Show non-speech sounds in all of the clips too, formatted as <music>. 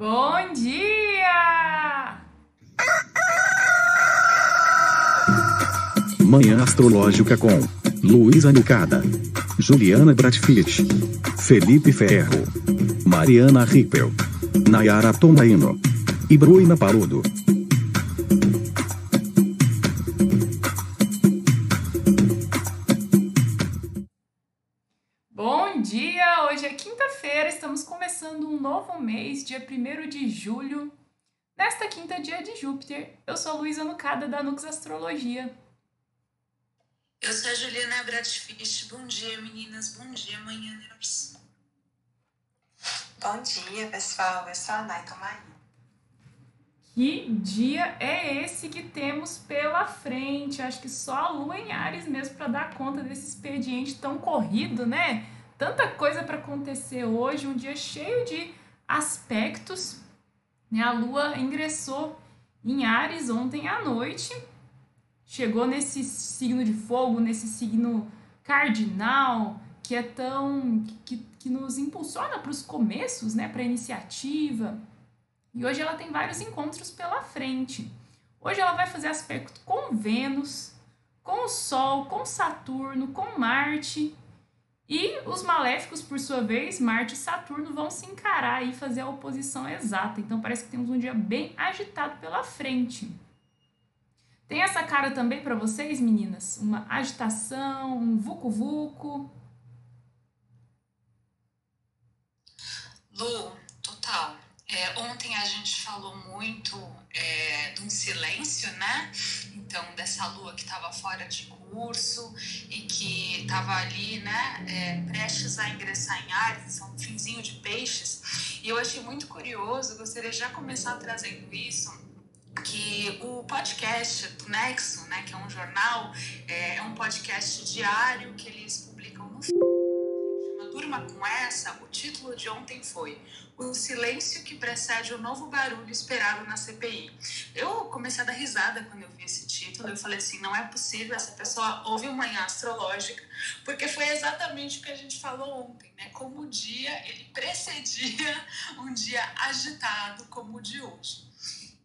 Bom dia! Manhã Astrológica com Luísa Nucada, Juliana Bratfit, Felipe Ferro, Mariana Rippel, Nayara Tomaino e Bruna Parudo. Bom dia! Hoje é quinta-feira, estamos começando um novo mês, dia 1 de julho. Nesta quinta, dia de Júpiter, eu sou a Luísa Nucada da Nux Astrologia. Eu sou a Juliana Bratfish. Bom dia, meninas. Bom dia, manhãers. Bom dia, pessoal. Eu sou a Maria. Que dia é esse que temos pela frente? Acho que só a Lua em Ares mesmo para dar conta desse expediente tão corrido, né? Tanta coisa para acontecer hoje, um dia cheio de aspectos. Né? A Lua ingressou em Ares ontem à noite, chegou nesse signo de fogo, nesse signo cardinal, que é tão. que, que nos impulsiona para os começos, né? Para a iniciativa e hoje ela tem vários encontros pela frente. Hoje ela vai fazer aspecto com Vênus, com o Sol, com Saturno, com Marte. E os maléficos, por sua vez, Marte e Saturno, vão se encarar e fazer a oposição exata. Então parece que temos um dia bem agitado pela frente. Tem essa cara também para vocês, meninas? Uma agitação, um vucu-vucu? Lu, total. É, ontem a gente falou muito é, de um silêncio, né? Então, dessa lua que estava fora de curso e que estava ali, né, é, prestes a ingressar em Ares, são um finzinho de peixes. E eu achei muito curioso, gostaria já começar trazendo isso, que o podcast do Nexo, né, que é um jornal, é, é um podcast diário que eles Durma com essa, o título de ontem foi o silêncio que precede o novo barulho esperado na CPI. Eu comecei a dar risada quando eu vi esse título. Eu falei assim: não é possível, essa pessoa ouve uma manhã astrológica, porque foi exatamente o que a gente falou ontem, né? Como o dia ele precedia um dia agitado como o de hoje.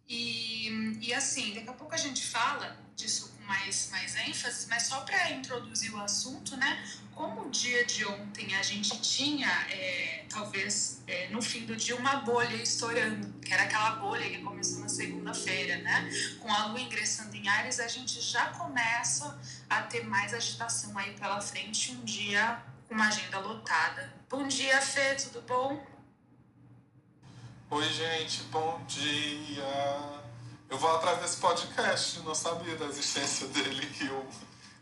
E, e assim, daqui a pouco a gente fala disso com mais, mais ênfase, mas só para introduzir o assunto, né? Como o dia de ontem a gente tinha, é, talvez é, no fim do dia, uma bolha estourando, que era aquela bolha que começou na segunda-feira, né? Com a lua ingressando em Ares, a gente já começa a ter mais agitação aí pela frente, um dia com uma agenda lotada. Bom dia, Fê, tudo bom? Oi, gente, bom dia. Eu vou atrás desse podcast, não sabia da existência dele, que eu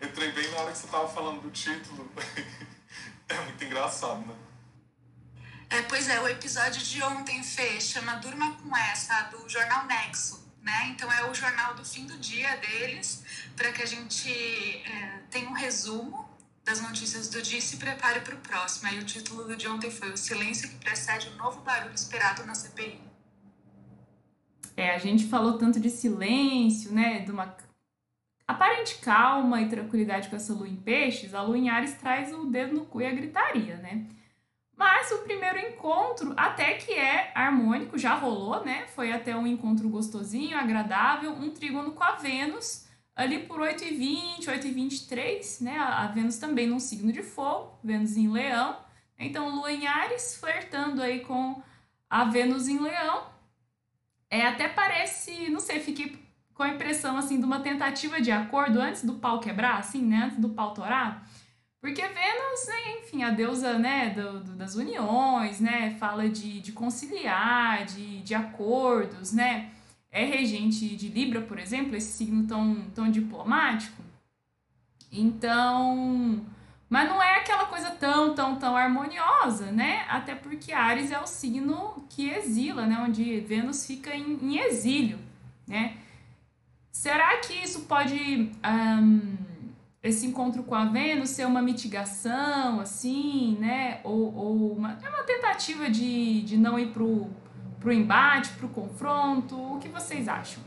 entrei bem na hora que você estava falando do título. <laughs> É muito engraçado, né? É, pois é, o episódio de ontem, Fê, chama Durma com essa, do jornal Nexo. Né? Então é o jornal do fim do dia deles, para que a gente é, tenha um resumo das notícias do dia e se prepare para o próximo. Aí o título do de ontem foi O Silêncio que precede o novo barulho esperado na CPI. É, a gente falou tanto de silêncio, né? De uma aparente calma e tranquilidade com essa lua em peixes. A lua em Ares traz o dedo no cu e a gritaria, né? Mas o primeiro encontro, até que é harmônico, já rolou, né? Foi até um encontro gostosinho, agradável, um trígono com a Vênus ali por 8 e 20, 8 e 23, né? A Vênus também num signo de fogo, Vênus em Leão. Então, Lua em Ares, flertando aí com a Vênus em Leão. É, até parece, não sei, fiquei com a impressão, assim, de uma tentativa de acordo antes do pau quebrar, assim, né? Antes do pau torar. Porque Vênus, né, enfim, a deusa, né, do, do, das uniões, né? Fala de, de conciliar, de, de acordos, né? é regente de Libra, por exemplo, esse signo tão, tão diplomático. Então, mas não é aquela coisa tão, tão, tão harmoniosa, né? Até porque Ares é o signo que exila, né? Onde Vênus fica em, em exílio, né? Será que isso pode, um, esse encontro com a Vênus, ser uma mitigação, assim, né? Ou, ou uma, é uma tentativa de, de não ir pro para o embate, para o confronto? O que vocês acham?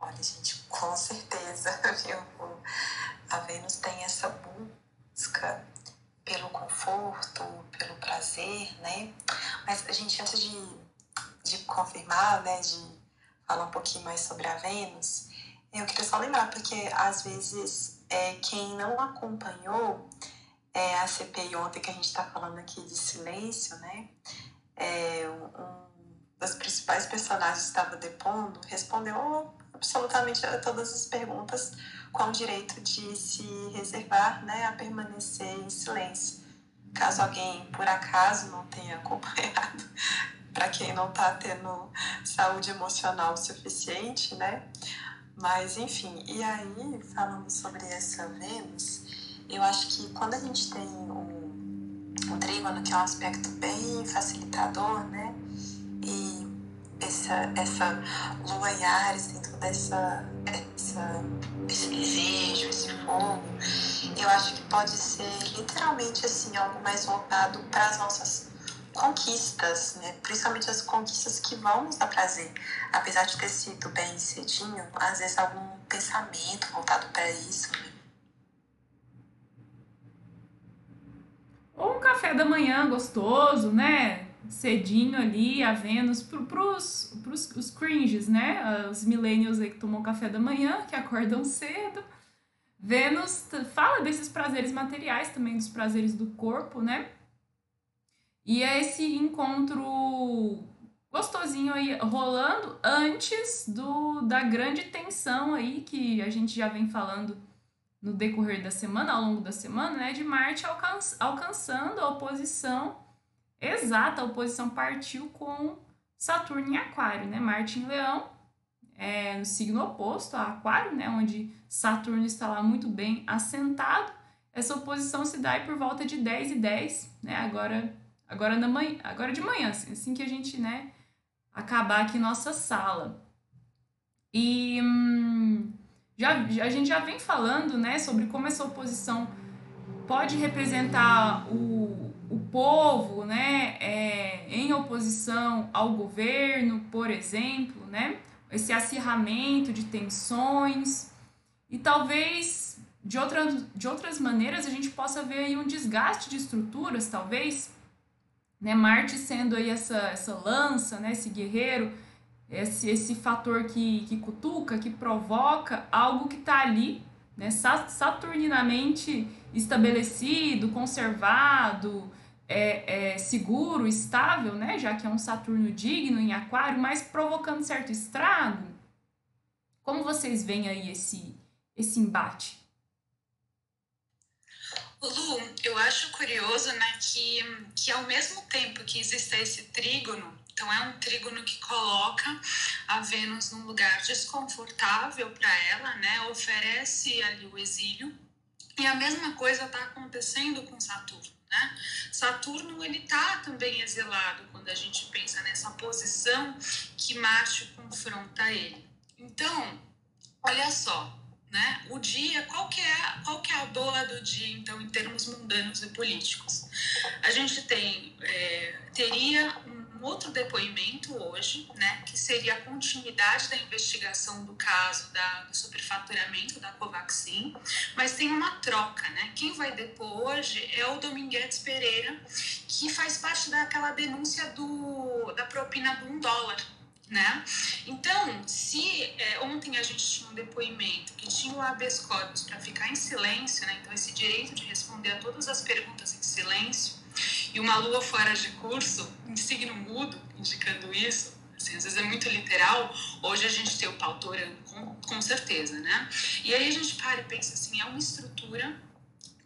Olha, gente, com certeza, <laughs> viu? A Vênus tem essa busca pelo conforto, pelo prazer, né? Mas a gente, antes de, de confirmar, né, de falar um pouquinho mais sobre a Vênus, eu queria só lembrar, porque às vezes é, quem não acompanhou é, a CPI ontem que a gente está falando aqui de silêncio, né? É, um das principais personagens que estava depondo respondeu absolutamente a todas as perguntas com o direito de se reservar né, a permanecer em silêncio. Caso alguém, por acaso, não tenha acompanhado, <laughs> para quem não está tendo saúde emocional suficiente, né? Mas, enfim, e aí, falando sobre essa Vênus, eu acho que quando a gente tem um, um trígono, que é um aspecto bem facilitador, né? E essa, essa lua em Ares tem toda essa, essa, esse desejo, esse fogo, eu acho que pode ser literalmente assim, algo mais voltado para as nossas conquistas, né? principalmente as conquistas que vão nos dar prazer. Apesar de ter sido bem cedinho, às vezes algum pensamento voltado para isso. Né? Ou um café da manhã gostoso, né? Cedinho ali, a Vênus, pro, pros, pros os cringes, né? Os millennials aí que tomam café da manhã, que acordam cedo. Vênus fala desses prazeres materiais também, dos prazeres do corpo, né? E é esse encontro gostosinho aí rolando antes do da grande tensão aí que a gente já vem falando no decorrer da semana, ao longo da semana, né, de Marte alcan alcançando a oposição exata, a oposição partiu com Saturno em Aquário, né? Marte em Leão, é, no signo oposto a Aquário, né, onde Saturno está lá muito bem assentado. Essa oposição se dá por volta de 10 e 10, né? Agora agora na manhã, agora de manhã, assim, assim que a gente, né, acabar aqui nossa sala. E hum, já, a gente já vem falando né, sobre como essa oposição pode representar o, o povo né, é, em oposição ao governo, por exemplo, né, esse acirramento de tensões, e talvez de, outra, de outras maneiras a gente possa ver aí um desgaste de estruturas, talvez, né, Marte sendo aí essa, essa lança, né, esse guerreiro, esse, esse fator que, que cutuca, que provoca algo que está ali, né, saturninamente estabelecido, conservado, é, é, seguro, estável, né, já que é um Saturno digno em Aquário, mas provocando certo estrago. Como vocês veem aí esse, esse embate? Lu, eu acho curioso né, que, que ao mesmo tempo que existe esse trígono então, é um trígono que coloca a Vênus num lugar desconfortável para ela, né? Oferece ali o exílio. E a mesma coisa está acontecendo com Saturno, né? Saturno, ele está também exilado quando a gente pensa nessa posição que Marte confronta ele. Então, olha só, né? O dia, qual que, é, qual que é a boa do dia, então, em termos mundanos e políticos? A gente tem, é, teria um outro depoimento hoje, né, que seria a continuidade da investigação do caso da, do superfaturamento da Covaxin, mas tem uma troca, né? Quem vai depor hoje é o Domingues Pereira, que faz parte daquela denúncia do, da propina do um dólar, né? Então, se é, ontem a gente tinha um depoimento que tinha o habeas corpus para ficar em silêncio, né? Então esse direito de responder a todas as perguntas em silêncio, e uma lua fora de curso, em signo mudo, indicando isso, assim, às vezes é muito literal, hoje a gente tem o pau torando, com, com certeza, né? E aí a gente para e pensa assim, é uma estrutura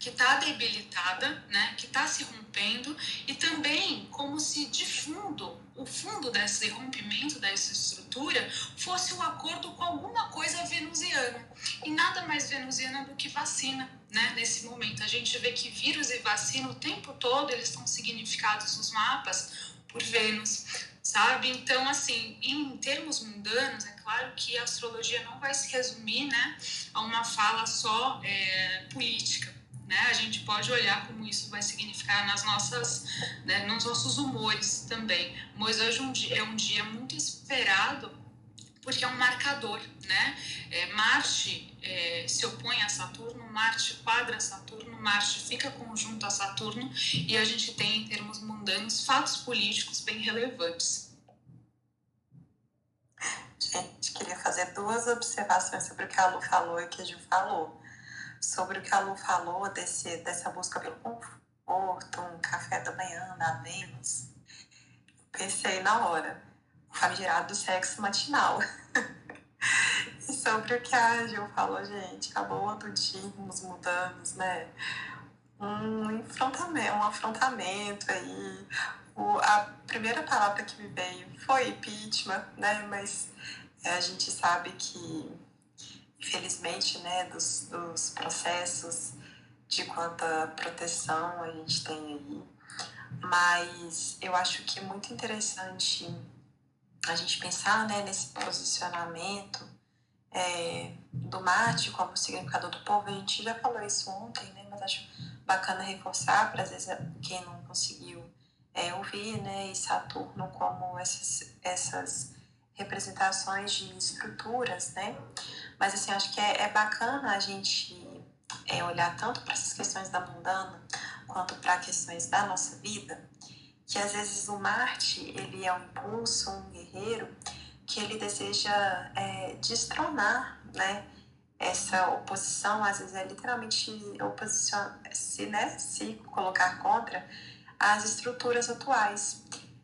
que está debilitada, né, que está se rompendo e também como se de fundo, o fundo desse rompimento dessa estrutura fosse um acordo com alguma coisa venusiana e nada mais venusiana do que vacina, né? Nesse momento a gente vê que vírus e vacina o tempo todo eles estão significados nos mapas por Vênus, sabe? Então assim, em termos mundanos é claro que a astrologia não vai se resumir, né, a uma fala só é, política né? A gente pode olhar como isso vai significar nas nossas, né, nos nossos humores também. Mas hoje um dia, é um dia muito esperado porque é um marcador, né? É, Marte é, se opõe a Saturno, Marte quadra Saturno, Marte fica conjunto a Saturno e a gente tem, em termos mundanos, fatos políticos bem relevantes. Gente, queria fazer duas observações sobre o que a Lu falou e o que a Gil falou. Sobre o que a Lu falou desse, dessa busca pelo conforto, um café da manhã na Vênus. Pensei na hora famigerado do sexo matinal. <laughs> e sobre o que a Gil falou, gente, acabou do dimos, mudamos, né? Um enfrentamento, um afrontamento aí. O, a primeira palavra que me veio foi impeachment, né? Mas é, a gente sabe que, infelizmente, né, dos, dos processos de quanta proteção a gente tem aí. Mas eu acho que é muito interessante a gente pensar né, nesse posicionamento é, do Marte como significador do povo. A gente já falou isso ontem, né, mas acho bacana reforçar para às vezes quem não conseguiu é, ouvir, né, e Saturno como essas, essas representações de estruturas, né? Mas assim, acho que é, é bacana a gente é, olhar tanto para essas questões da mundana quanto para questões da nossa vida que às vezes o Marte ele é um impulso, um guerreiro que ele deseja é, destronar, né? Essa oposição, às vezes é literalmente oposição, se, né, se colocar contra as estruturas atuais.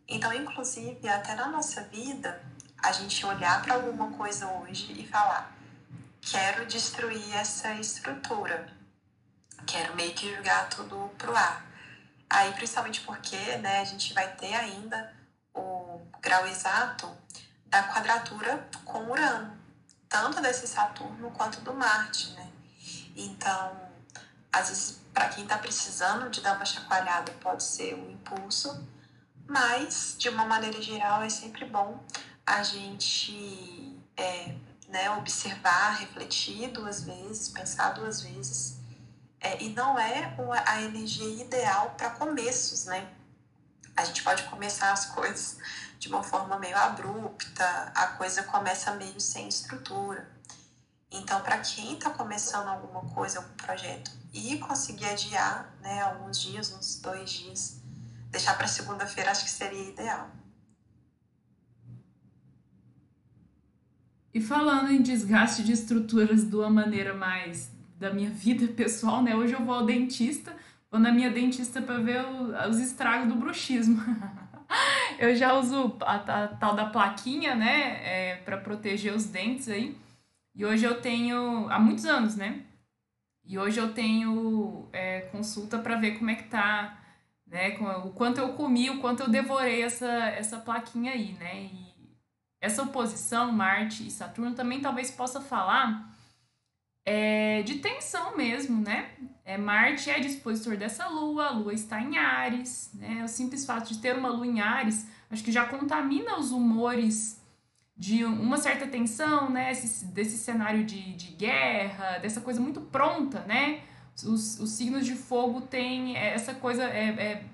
Então, inclusive, até na nossa vida, a gente olhar para alguma coisa hoje e falar: quero destruir essa estrutura, quero meio que jogar tudo pro ar. Aí, principalmente porque né, a gente vai ter ainda o grau exato da quadratura com Urano, tanto desse Saturno quanto do Marte, né? Então, às vezes, para quem está precisando de dar uma chacoalhada, pode ser um impulso, mas, de uma maneira geral, é sempre bom a gente é, né, observar, refletir duas vezes, pensar duas vezes é, e não é a energia ideal para começos, né? A gente pode começar as coisas de uma forma meio abrupta, a coisa começa meio sem estrutura. Então, para quem está começando alguma coisa, algum projeto, e conseguir adiar né, alguns dias, uns dois dias, deixar para segunda-feira, acho que seria ideal. E falando em desgaste de estruturas de uma maneira mais da minha vida <laughs> pessoal, né? Hoje eu vou ao dentista, vou na minha dentista para ver os estragos do bruxismo. <laughs> eu já uso a, tal da plaquinha, né? É, para proteger os dentes aí. E hoje eu tenho, há muitos anos, né? E hoje eu tenho é, consulta para ver como é que tá, né? O quanto eu comi, o quanto eu devorei essa, essa plaquinha aí, né? E essa oposição, Marte e Saturno, também talvez possa falar é, de tensão mesmo, né? É, Marte é dispositor dessa lua, a lua está em Ares, né? O simples fato de ter uma lua em Ares, acho que já contamina os humores de uma certa tensão, né? Esse, desse cenário de, de guerra, dessa coisa muito pronta, né? Os, os signos de fogo têm essa coisa. É, é,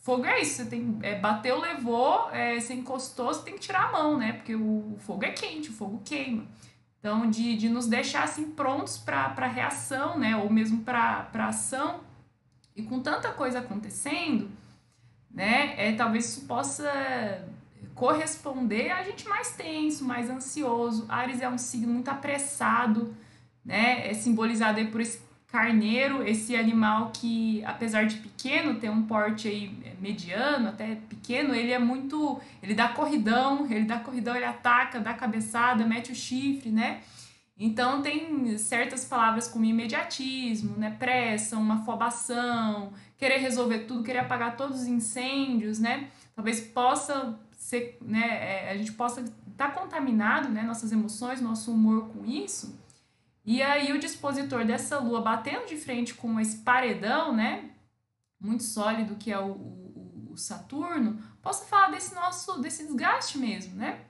fogo é isso, você tem. É, bateu, levou, é, você encostou, você tem que tirar a mão, né? Porque o, fogo é quente, o fogo queima. Então, de, de nos deixar assim prontos para reação, né? Ou mesmo para ação. E com tanta coisa acontecendo, né? É, talvez isso possa corresponder a gente mais tenso, mais ansioso. Ares é um signo muito apressado, né? É simbolizado aí por esse carneiro, esse animal que, apesar de pequeno, tem um porte aí mediano, até pequeno, ele é muito. Ele dá corridão, ele dá corridão, ele ataca, dá cabeçada, mete o chifre, né? Então tem certas palavras como imediatismo, né? Pressa, uma afobação, querer resolver tudo, querer apagar todos os incêndios, né? Talvez possa ser, né? É, a gente possa estar tá contaminado, né? Nossas emoções, nosso humor com isso e aí o dispositor dessa lua batendo de frente com esse paredão, né, muito sólido que é o, o, o Saturno, posso falar desse nosso desse desgaste mesmo, né?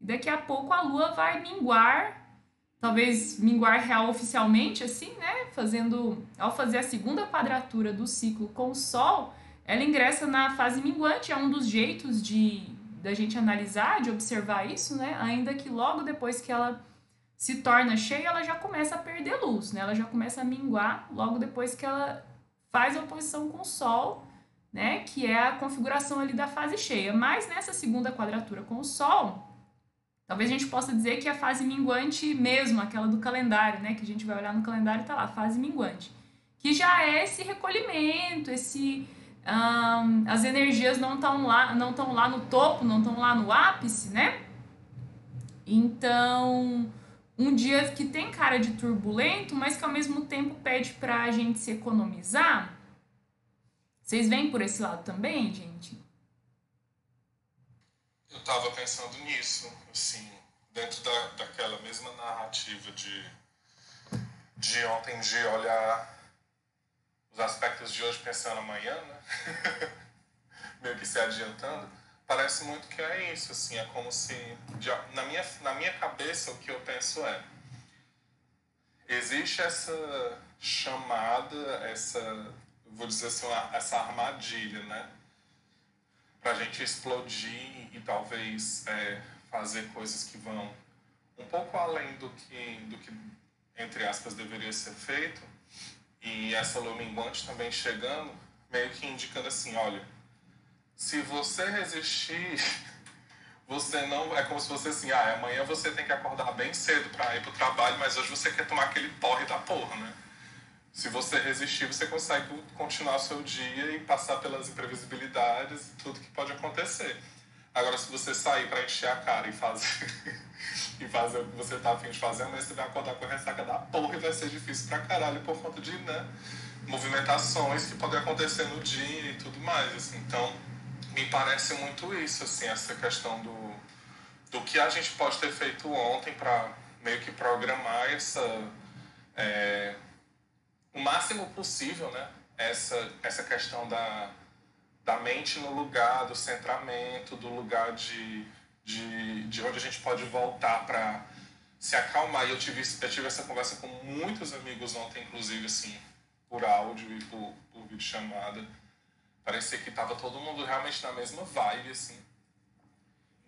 Daqui a pouco a lua vai minguar, talvez minguar real oficialmente assim, né, fazendo ao fazer a segunda quadratura do ciclo com o sol, ela ingressa na fase minguante, é um dos jeitos de da gente analisar, de observar isso, né? Ainda que logo depois que ela se torna cheia, ela já começa a perder luz, né? Ela já começa a minguar logo depois que ela faz a oposição com o Sol, né? Que é a configuração ali da fase cheia. Mas nessa segunda quadratura com o Sol, talvez a gente possa dizer que é a fase minguante mesmo, aquela do calendário, né? Que a gente vai olhar no calendário e tá lá, fase minguante. Que já é esse recolhimento, esse um, as energias não estão lá, não estão lá no topo, não estão lá no ápice, né? Então, um dia que tem cara de turbulento, mas que ao mesmo tempo pede para a gente se economizar. Vocês vêm por esse lado também, gente? Eu tava pensando nisso, assim, dentro da, daquela mesma narrativa de, de ontem de olhar os aspectos de hoje pensando amanhã, né? <laughs> Meio que se adiantando. Parece muito que é isso, assim, é como se na minha na minha cabeça o que eu penso é existe essa chamada, essa vou dizer assim, essa armadilha, né? Pra gente explodir e talvez é, fazer coisas que vão um pouco além do que, do que entre aspas, deveria ser feito e essa lua minguante também chegando, meio que indicando assim, olha, se você resistir, <laughs> você não. É como se fosse assim, ah, amanhã você tem que acordar bem cedo para ir pro trabalho, mas hoje você quer tomar aquele porre da porra, né? Se você resistir, você consegue continuar o seu dia e passar pelas imprevisibilidades e tudo que pode acontecer. Agora, se você sair para encher a cara e fazer <laughs> e fazer o que você tá afim de fazer, amanhã você vai acordar com a ressaca da porra e vai ser difícil pra caralho por conta de, né, movimentações que podem acontecer no dia e tudo mais, assim. Então, me parece muito isso, assim, essa questão do, do que a gente pode ter feito ontem para meio que programar essa... É, o máximo possível, né, essa, essa questão da da mente no lugar do centramento, do lugar de, de, de onde a gente pode voltar para se acalmar. E eu tive, eu tive essa conversa com muitos amigos ontem, inclusive, assim, por áudio e por, por videochamada. Parecia que estava todo mundo realmente na mesma vibe, assim.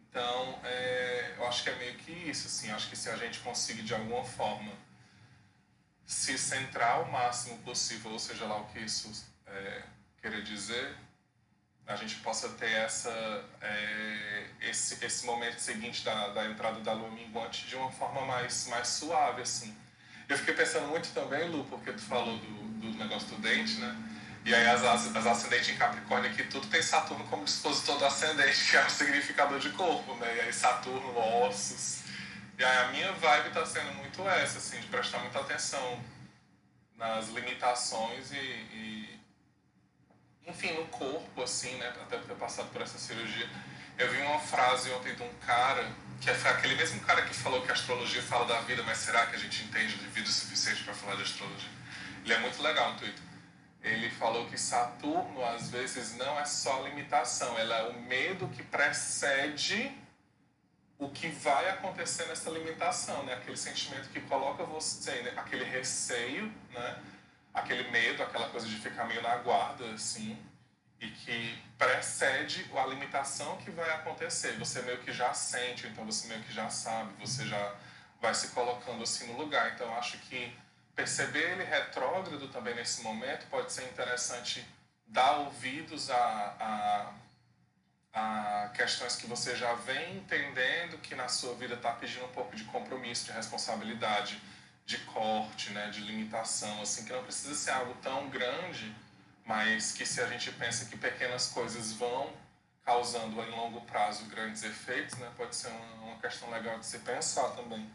Então, é, eu acho que é meio que isso, assim. Acho que se a gente conseguir, de alguma forma, se centrar o máximo possível, ou seja lá o que isso é, querer dizer, a gente possa ter essa, é, esse, esse momento seguinte da, da entrada da lua minguante de uma forma mais, mais suave, assim. Eu fiquei pensando muito também, Lu, porque tu falou do, do negócio do dente, né? E aí as, as, as ascendentes em Capricórnio aqui, tudo tem Saturno como dispositor do ascendente, <laughs> que é o significador de corpo, né? E aí Saturno, ossos. E aí a minha vibe tá sendo muito essa, assim, de prestar muita atenção nas limitações e, e enfim, no corpo, assim, né? Até por ter passado por essa cirurgia. Eu vi uma frase ontem de um cara, que é aquele mesmo cara que falou que a astrologia fala da vida, mas será que a gente entende de vida o suficiente para falar de astrologia? Ele é muito legal no Twitter. Ele falou que Saturno, às vezes, não é só limitação, ela é o medo que precede o que vai acontecer nessa limitação, né? Aquele sentimento que coloca você, né? aquele receio, né? aquele medo, aquela coisa de ficar meio na guarda, assim, e que precede a limitação que vai acontecer. Você meio que já sente, então você meio que já sabe, você já vai se colocando assim no lugar. Então, acho que perceber ele retrógrado também nesse momento pode ser interessante dar ouvidos a, a, a questões que você já vem entendendo que na sua vida está pedindo um pouco de compromisso, de responsabilidade de corte, né, de limitação, assim, que não precisa ser algo tão grande, mas que se a gente pensa que pequenas coisas vão causando em longo prazo grandes efeitos, né, pode ser uma, uma questão legal de se pensar também.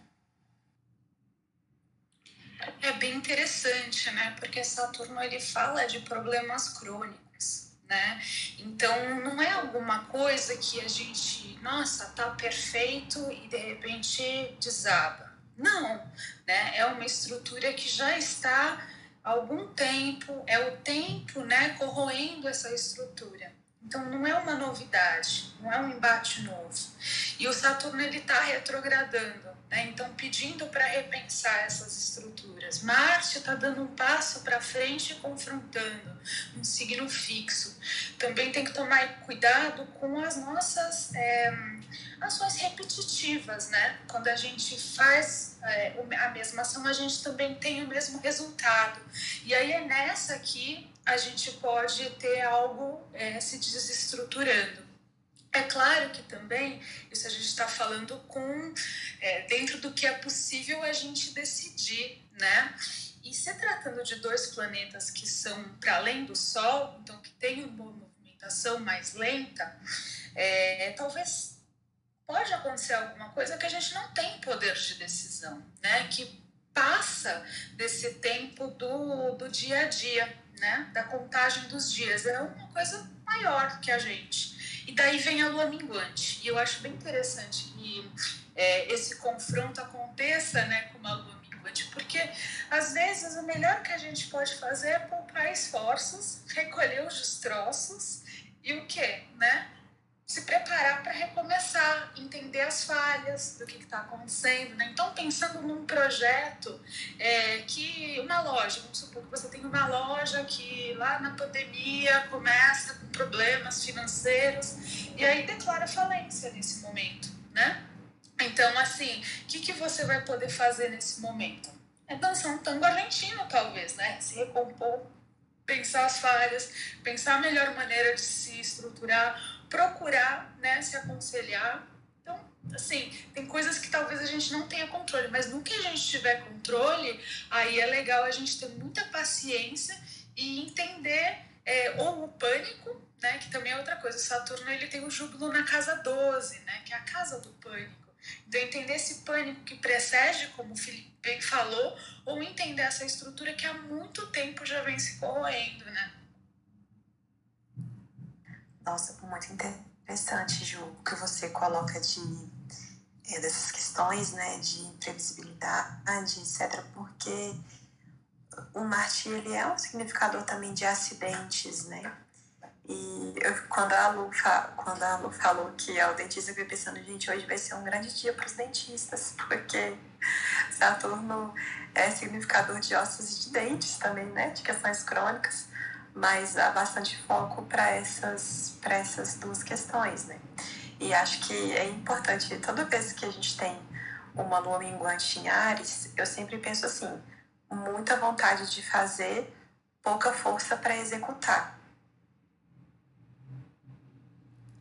É bem interessante, né? Porque Saturno ele fala de problemas crônicos, né? Então não é alguma coisa que a gente, nossa, tá perfeito e de repente desaba. Não, né? É uma estrutura que já está há algum tempo, é o tempo, né, corroendo essa estrutura. Então não é uma novidade, não é um embate novo. E o Saturno ele está retrogradando, né? então pedindo para repensar essas estruturas. Marte está dando um passo para frente, confrontando um signo fixo. Também tem que tomar cuidado com as nossas é, ações repetitivas, né? Quando a gente faz é, a mesma ação, a gente também tem o mesmo resultado. E aí é nessa que a gente pode ter algo é, se desestruturando. É claro que também isso a gente está falando com é, dentro do que é possível a gente decidir, né? E se tratando de dois planetas que são para além do Sol, então que tem uma movimentação mais lenta, é, talvez pode acontecer alguma coisa que a gente não tem poder de decisão, né? Que passa desse tempo do, do dia a dia né, da contagem dos dias. É uma coisa maior que a gente. E daí vem a lua minguante. E eu acho bem interessante que é, esse confronto aconteça né, com uma lua minguante, porque às vezes o melhor que a gente pode fazer é poupar esforços, recolher os destroços e o quê? Né? Se preparar para recomeçar, entender as falhas do que está acontecendo. Né? Então, pensando num projeto é, que uma loja, vamos supor que você tem uma loja que lá na pandemia começa com problemas financeiros e aí declara falência nesse momento, né? Então, assim, o que, que você vai poder fazer nesse momento? É dançar um tango argentino, talvez, né? Se recompor, pensar as falhas, pensar a melhor maneira de se estruturar, procurar né, se aconselhar. Então, assim, tem coisas que talvez a gente não tenha controle, mas no que a gente tiver controle, aí é legal a gente ter muita paciência e entender é, ou o pânico, né, que também é outra coisa. Saturno ele tem o júbilo na casa 12, né, que é a casa do pânico. Então, entender esse pânico que precede, como o Felipe bem falou, ou entender essa estrutura que há muito tempo já vem se corroendo, né? Nossa, muito interessante, Ju, o que você coloca de é, dessas questões, né, de imprevisibilidade, etc, porque o Marte, ele é um significador também de acidentes, né? E eu, quando, a Lu, quando a Lu falou que é o dentista, eu fiquei pensando, gente, hoje vai ser um grande dia para os dentistas, porque Saturno é significador de ossos e de dentes também, né? De questões crônicas mas há bastante foco para essas, essas duas questões, né? E acho que é importante, toda vez que a gente tem uma lua minguante em Ares, eu sempre penso assim, muita vontade de fazer, pouca força para executar.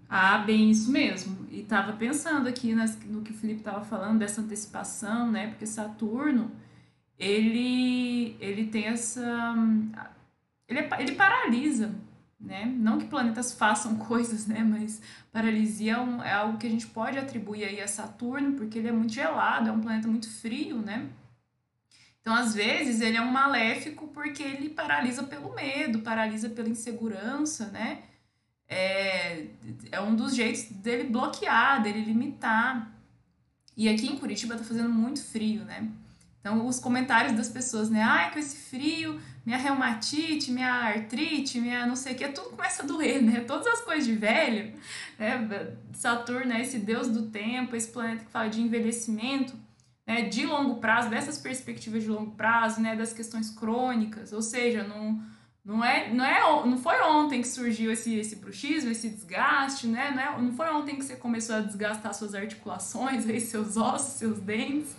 Ah, bem isso mesmo. E estava pensando aqui no que o Felipe estava falando dessa antecipação, né? Porque Saturno, ele, ele tem essa ele, é, ele paralisa, né? Não que planetas façam <laughs> coisas, né? Mas paralisia é, um, é, algo que a gente pode atribuir aí a Saturno, porque ele é muito gelado, é um planeta muito frio, né? Então, às vezes, ele é um maléfico porque ele paralisa pelo medo, paralisa pela insegurança, né? É, é um dos jeitos dele bloquear, dele limitar. E aqui em Curitiba tá fazendo muito frio, né? Então, os comentários das pessoas, né? Ai, com esse frio, minha reumatite, minha artrite, minha não sei o que, tudo começa a doer, né? Todas as coisas de velho, né? Saturno é esse deus do tempo, esse planeta que fala de envelhecimento, né? De longo prazo, dessas perspectivas de longo prazo, né? Das questões crônicas, ou seja, não, não, é, não, é, não foi ontem que surgiu esse, esse bruxismo, esse desgaste, né? Não, é, não foi ontem que você começou a desgastar suas articulações, <laughs> aí, seus ossos, seus dentes,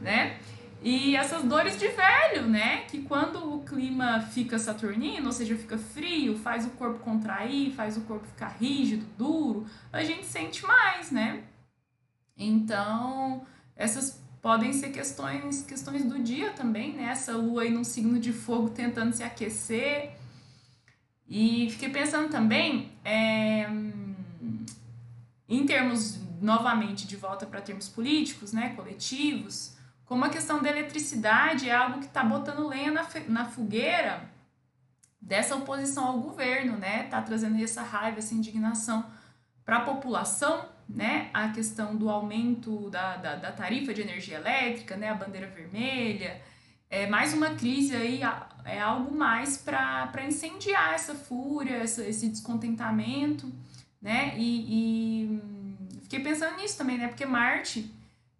né? E essas dores de velho, né? Que quando o clima fica saturnino, ou seja, fica frio, faz o corpo contrair, faz o corpo ficar rígido, duro, a gente sente mais, né? Então, essas podem ser questões, questões do dia também, né? Essa lua aí num signo de fogo tentando se aquecer. E fiquei pensando também, é, em termos, novamente, de volta para termos políticos, né? Coletivos como a questão da eletricidade é algo que está botando lenha na, na fogueira dessa oposição ao governo, né? Tá trazendo essa raiva, essa indignação para a população, né? A questão do aumento da, da, da, tarifa de energia elétrica, né? A bandeira vermelha, é mais uma crise aí, é algo mais para incendiar essa fúria, essa, esse descontentamento, né? E, e fiquei pensando nisso também, né? Porque Marte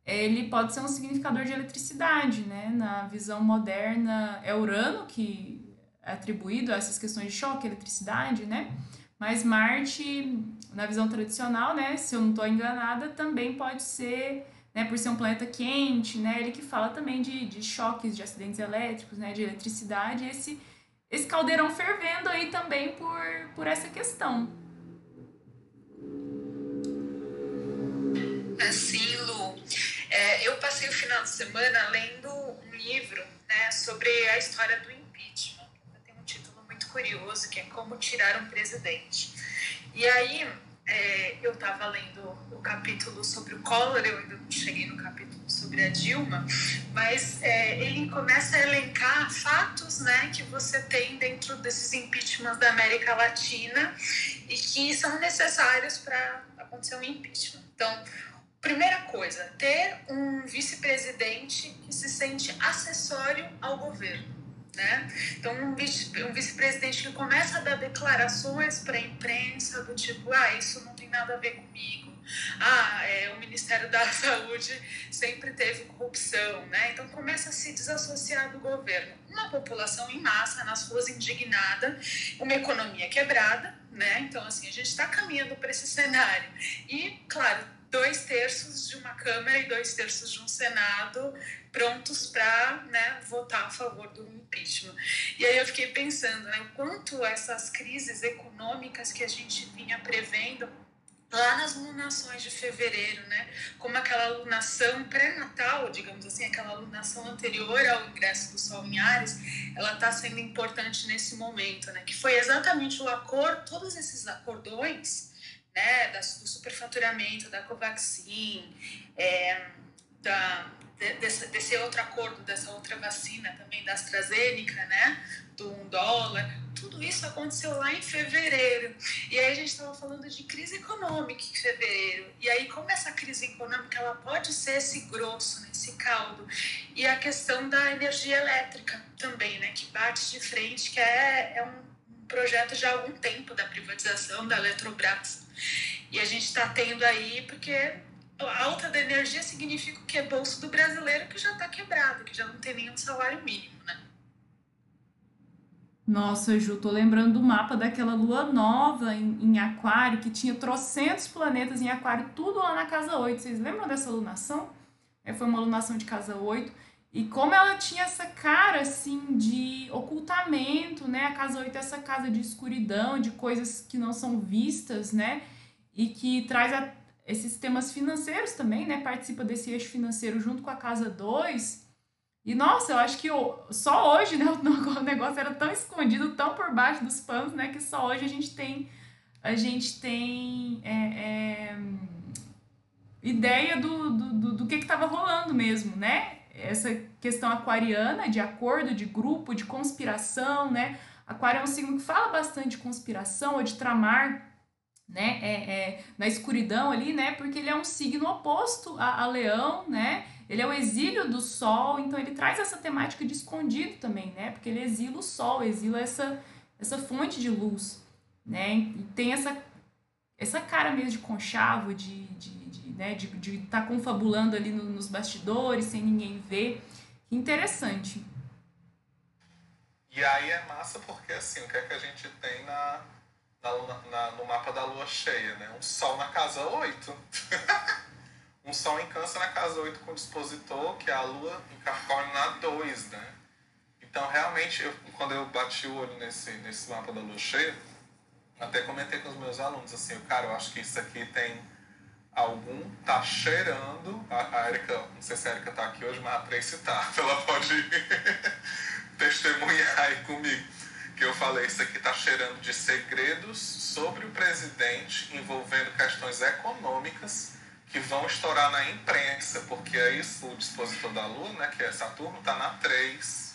ele pode ser um significador de eletricidade, né? Na visão moderna é Urano que é atribuído a essas questões de choque, eletricidade, né? Mas Marte, na visão tradicional, né? Se eu não estou enganada, também pode ser, né? Por ser um planeta quente, né? Ele que fala também de, de choques, de acidentes elétricos, né? De eletricidade, esse esse caldeirão fervendo aí também por, por essa questão. Assim, Lu, é, eu passei o final de semana lendo um livro né, sobre a história do impeachment. Tem um título muito curioso que é Como Tirar um Presidente. E aí é, eu estava lendo o capítulo sobre o Collor, eu ainda não cheguei no capítulo sobre a Dilma, mas é, ele começa a elencar fatos né, que você tem dentro desses impeachments da América Latina e que são necessários para acontecer um impeachment. Então, Primeira coisa, ter um vice-presidente que se sente acessório ao governo. Né? Então, um, vice, vice-presidente que começa a dar declarações para a imprensa do tipo: ah, isso não tem nada a ver comigo. Ah, é, o Ministério da <laughs> Saúde sempre teve corrupção. Né? Então, começa a se desassociar do governo. Uma população em massa nas ruas indignada, uma economia quebrada. Né? Então, assim, a gente está caminhando para esse cenário. E, claro, dois terços de uma Câmara e dois terços de um Senado prontos para né, votar a favor do impeachment. E aí eu fiquei pensando né, quanto essas crises econômicas que a gente vinha prevendo lá nas lunações de fevereiro, né? Como aquela lunação pré-natal, digamos assim, aquela lunação anterior ao ingresso do Sol em Ares, ela está sendo importante nesse momento, né? Que foi exatamente o acordo, todos esses acordões né, do superfaturamento da Covaxin, é, da, desse, desse, outro acordo, dessa outra vacina também da AstraZeneca, né, do um dólar, tudo isso aconteceu lá em fevereiro. E aí a gente estava falando de crise econômica em fevereiro. E aí como essa crise econômica ela pode ser esse grosso, né, esse caldo. E a questão da energia elétrica também, né, que bate de frente, que é, é um projeto já há algum tempo da privatização da Eletrobras. E a gente está tendo aí, porque alta da energia significa o que? Bolso do brasileiro que já está quebrado, que já não tem nenhum salário mínimo, né? Nossa, Ju, tô lembrando do mapa daquela lua nova em, em Aquário, que tinha trocentos planetas em Aquário, tudo lá na casa 8. Vocês lembram dessa lunação? É, foi uma lunação de casa 8. E como ela tinha essa cara, assim, de ocultamento, né? A casa 8 é essa casa de escuridão, de coisas que não são vistas, né? E que traz a, esses temas financeiros também, né? Participa desse eixo financeiro junto com a casa 2. E, nossa, eu acho que só hoje, né? <laughs> O negócio era tão escondido, tão por baixo dos panos, né? Que só hoje a gente tem... A gente tem... É, é, ideia do, do, do, do que estava rolando mesmo, né? essa questão aquariana de acordo, de grupo, de conspiração, né? Aquário é um signo que fala bastante de conspiração ou de tramar, né? É, é, na escuridão ali, né? Porque ele é um signo oposto a, a, Leão, né? Ele é o exílio do Sol, então ele traz essa temática de escondido também, né? Porque ele exila o Sol, exila essa, essa fonte de luz, né? E tem essa, essa cara mesmo de conchavo, de, de né, de estar tá confabulando ali no, nos bastidores sem ninguém ver. Que interessante. E aí é massa porque assim, o que é que a gente tem na, na, na no mapa da lua cheia, né? Um sol na casa 8. <laughs> um sol em câncer na casa 8 com dispositor, que é a lua em Capricórnio na 2, né? Então realmente, eu, quando eu bati o olho nesse, nesse mapa da lua cheia, até comentei com os meus alunos assim, cara, eu acho que isso aqui tem algum tá cheirando. A, a Erika, não sei se a Erika tá aqui hoje, mas a Tracy tá. <laughs> Ela pode <laughs> testemunhar aí comigo. Que eu falei, isso aqui tá cheirando de segredos sobre o presidente envolvendo questões econômicas que vão estourar na imprensa, porque é isso o dispositor da Lua, né, que é Saturno, tá na 3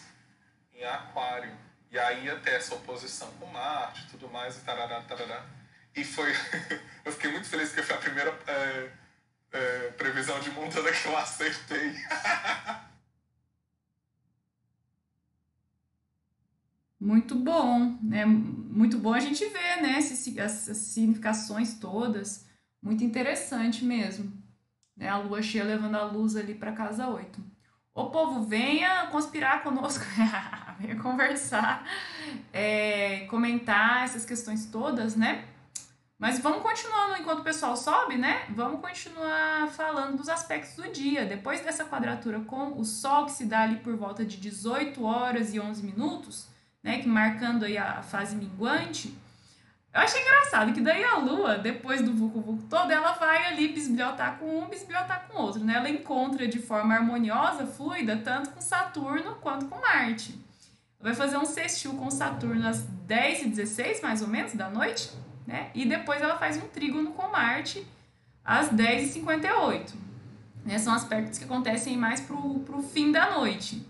em Aquário. E aí ia ter essa oposição com Marte e tudo mais, e tarará, tarará. E foi. <laughs> eu fiquei muito feliz porque foi a primeira é, é, previsão de montada que eu acertei. <laughs> Muito bom, né? Muito bom a gente ver, né? Essas significações todas. Muito interessante mesmo. Né? A lua cheia levando a luz ali para casa 8. Ô povo, venha conspirar conosco, <laughs> venha conversar, é, comentar essas questões todas, né? Mas vamos continuando enquanto o pessoal sobe, né? Vamos continuar falando dos aspectos do dia. Depois dessa quadratura com o Sol, que se dá ali por volta de 18 horas e 11 minutos, né? Que marcando aí a fase minguante. Eu achei engraçado que daí a Lua, depois do Vucu Vucu todo, ela vai ali bisbilhotar com um, bisbilhotar com outro, né? Ela encontra de forma harmoniosa, fluida, tanto com Saturno quanto com Marte. Vai fazer um sextil com Saturno às 10 e 16 mais ou menos, da noite né? E depois ela faz um trígono com Marte às 10h58. Né? São aspectos que acontecem mais pro, pro fim da noite.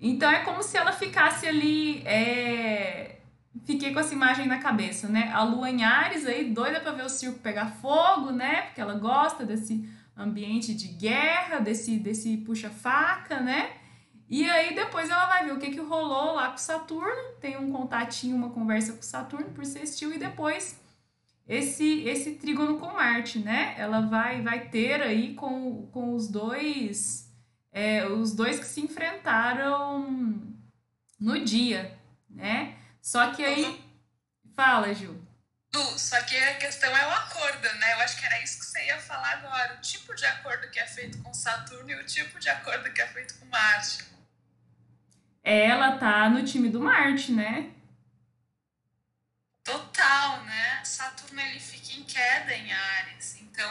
Então é como se ela ficasse ali. É... Fiquei com essa imagem na cabeça, né? A lua em Ares aí, doida para ver o circo pegar fogo, né? Porque ela gosta desse ambiente de guerra, desse, desse puxa-faca, né? E aí depois ela vai ver o que, que rolou lá com Saturno, tem um contatinho, uma conversa com Saturno por sextil e depois esse esse trígono com Marte, né? Ela vai vai ter aí com, com os dois é, os dois que se enfrentaram no dia, né? Só que aí fala, Ju. só que a questão é o acordo, né? Eu acho que era isso que você ia falar agora. O tipo de acordo que é feito com Saturno e o tipo de acordo que é feito com Marte ela tá no time do Marte, né? Total, né? Saturno ele fica em queda em Ares. Então,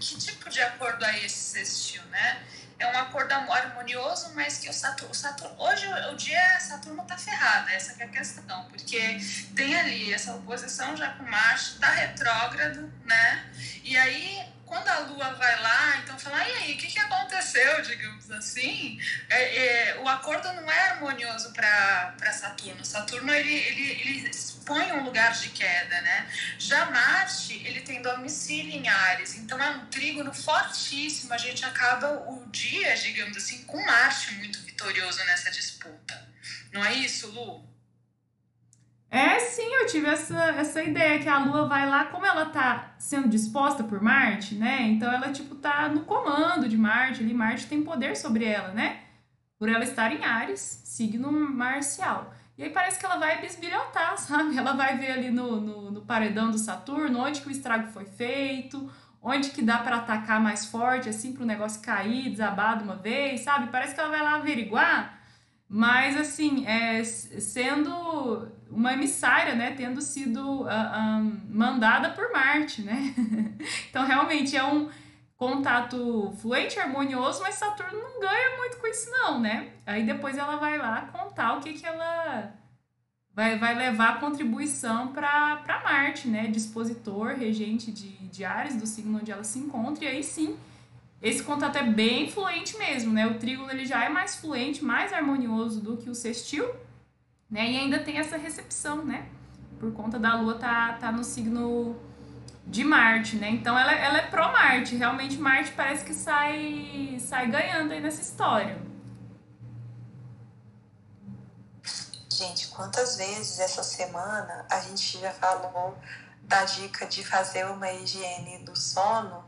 que tipo de acordo aí esse sextil, né? É um acordo harmonioso, mas que o Saturno, o Saturno hoje o dia Saturno tá ferrado, essa é a questão, porque tem ali essa oposição já com Marte, tá retrógrado, né? E aí quando a Lua vai lá, então fala, e aí, o que, que aconteceu, digamos assim? É, é, o acordo não é harmonioso para Saturno. Saturno, ele, ele, ele expõe um lugar de queda, né? Já Marte, ele tem domicílio em Ares, então é um trígono fortíssimo. A gente acaba o dia, digamos assim, com Marte muito vitorioso nessa disputa. Não é isso, Lu? É, sim, eu tive essa, essa ideia que a Lua vai lá, como ela tá sendo disposta por Marte, né? Então ela, tipo, tá no comando de Marte ali, Marte tem poder sobre ela, né? Por ela estar em Ares, signo marcial. E aí parece que ela vai bisbilhotar, <laughs> sabe? Ela vai ver ali no, no, no paredão do Saturno onde que o estrago foi feito, onde que dá para atacar mais forte, assim, para o negócio cair, desabar de uma vez, sabe? Parece que ela vai lá averiguar mas, assim, é, sendo uma emissária, né? Tendo sido uh, mandada por Marte, né? <laughs> então, realmente, é um contato fluente, harmonioso, mas Saturno não ganha muito com isso, não, né? Aí depois ela vai lá contar o que, que ela vai, vai levar a contribuição para Marte, né? Dispositor, regente de, de Ares, do signo onde ela se encontra, e aí sim esse contato é bem fluente mesmo, né? O trígono ele já é mais fluente, mais harmonioso do que o sextil, né? E ainda tem essa recepção, né? Por conta da Lua tá, tá no signo de Marte, né? Então ela, ela é pró-Marte. Realmente Marte parece que sai, sai ganhando aí nessa história. Gente, quantas vezes essa semana a gente já falou da dica de fazer uma higiene do sono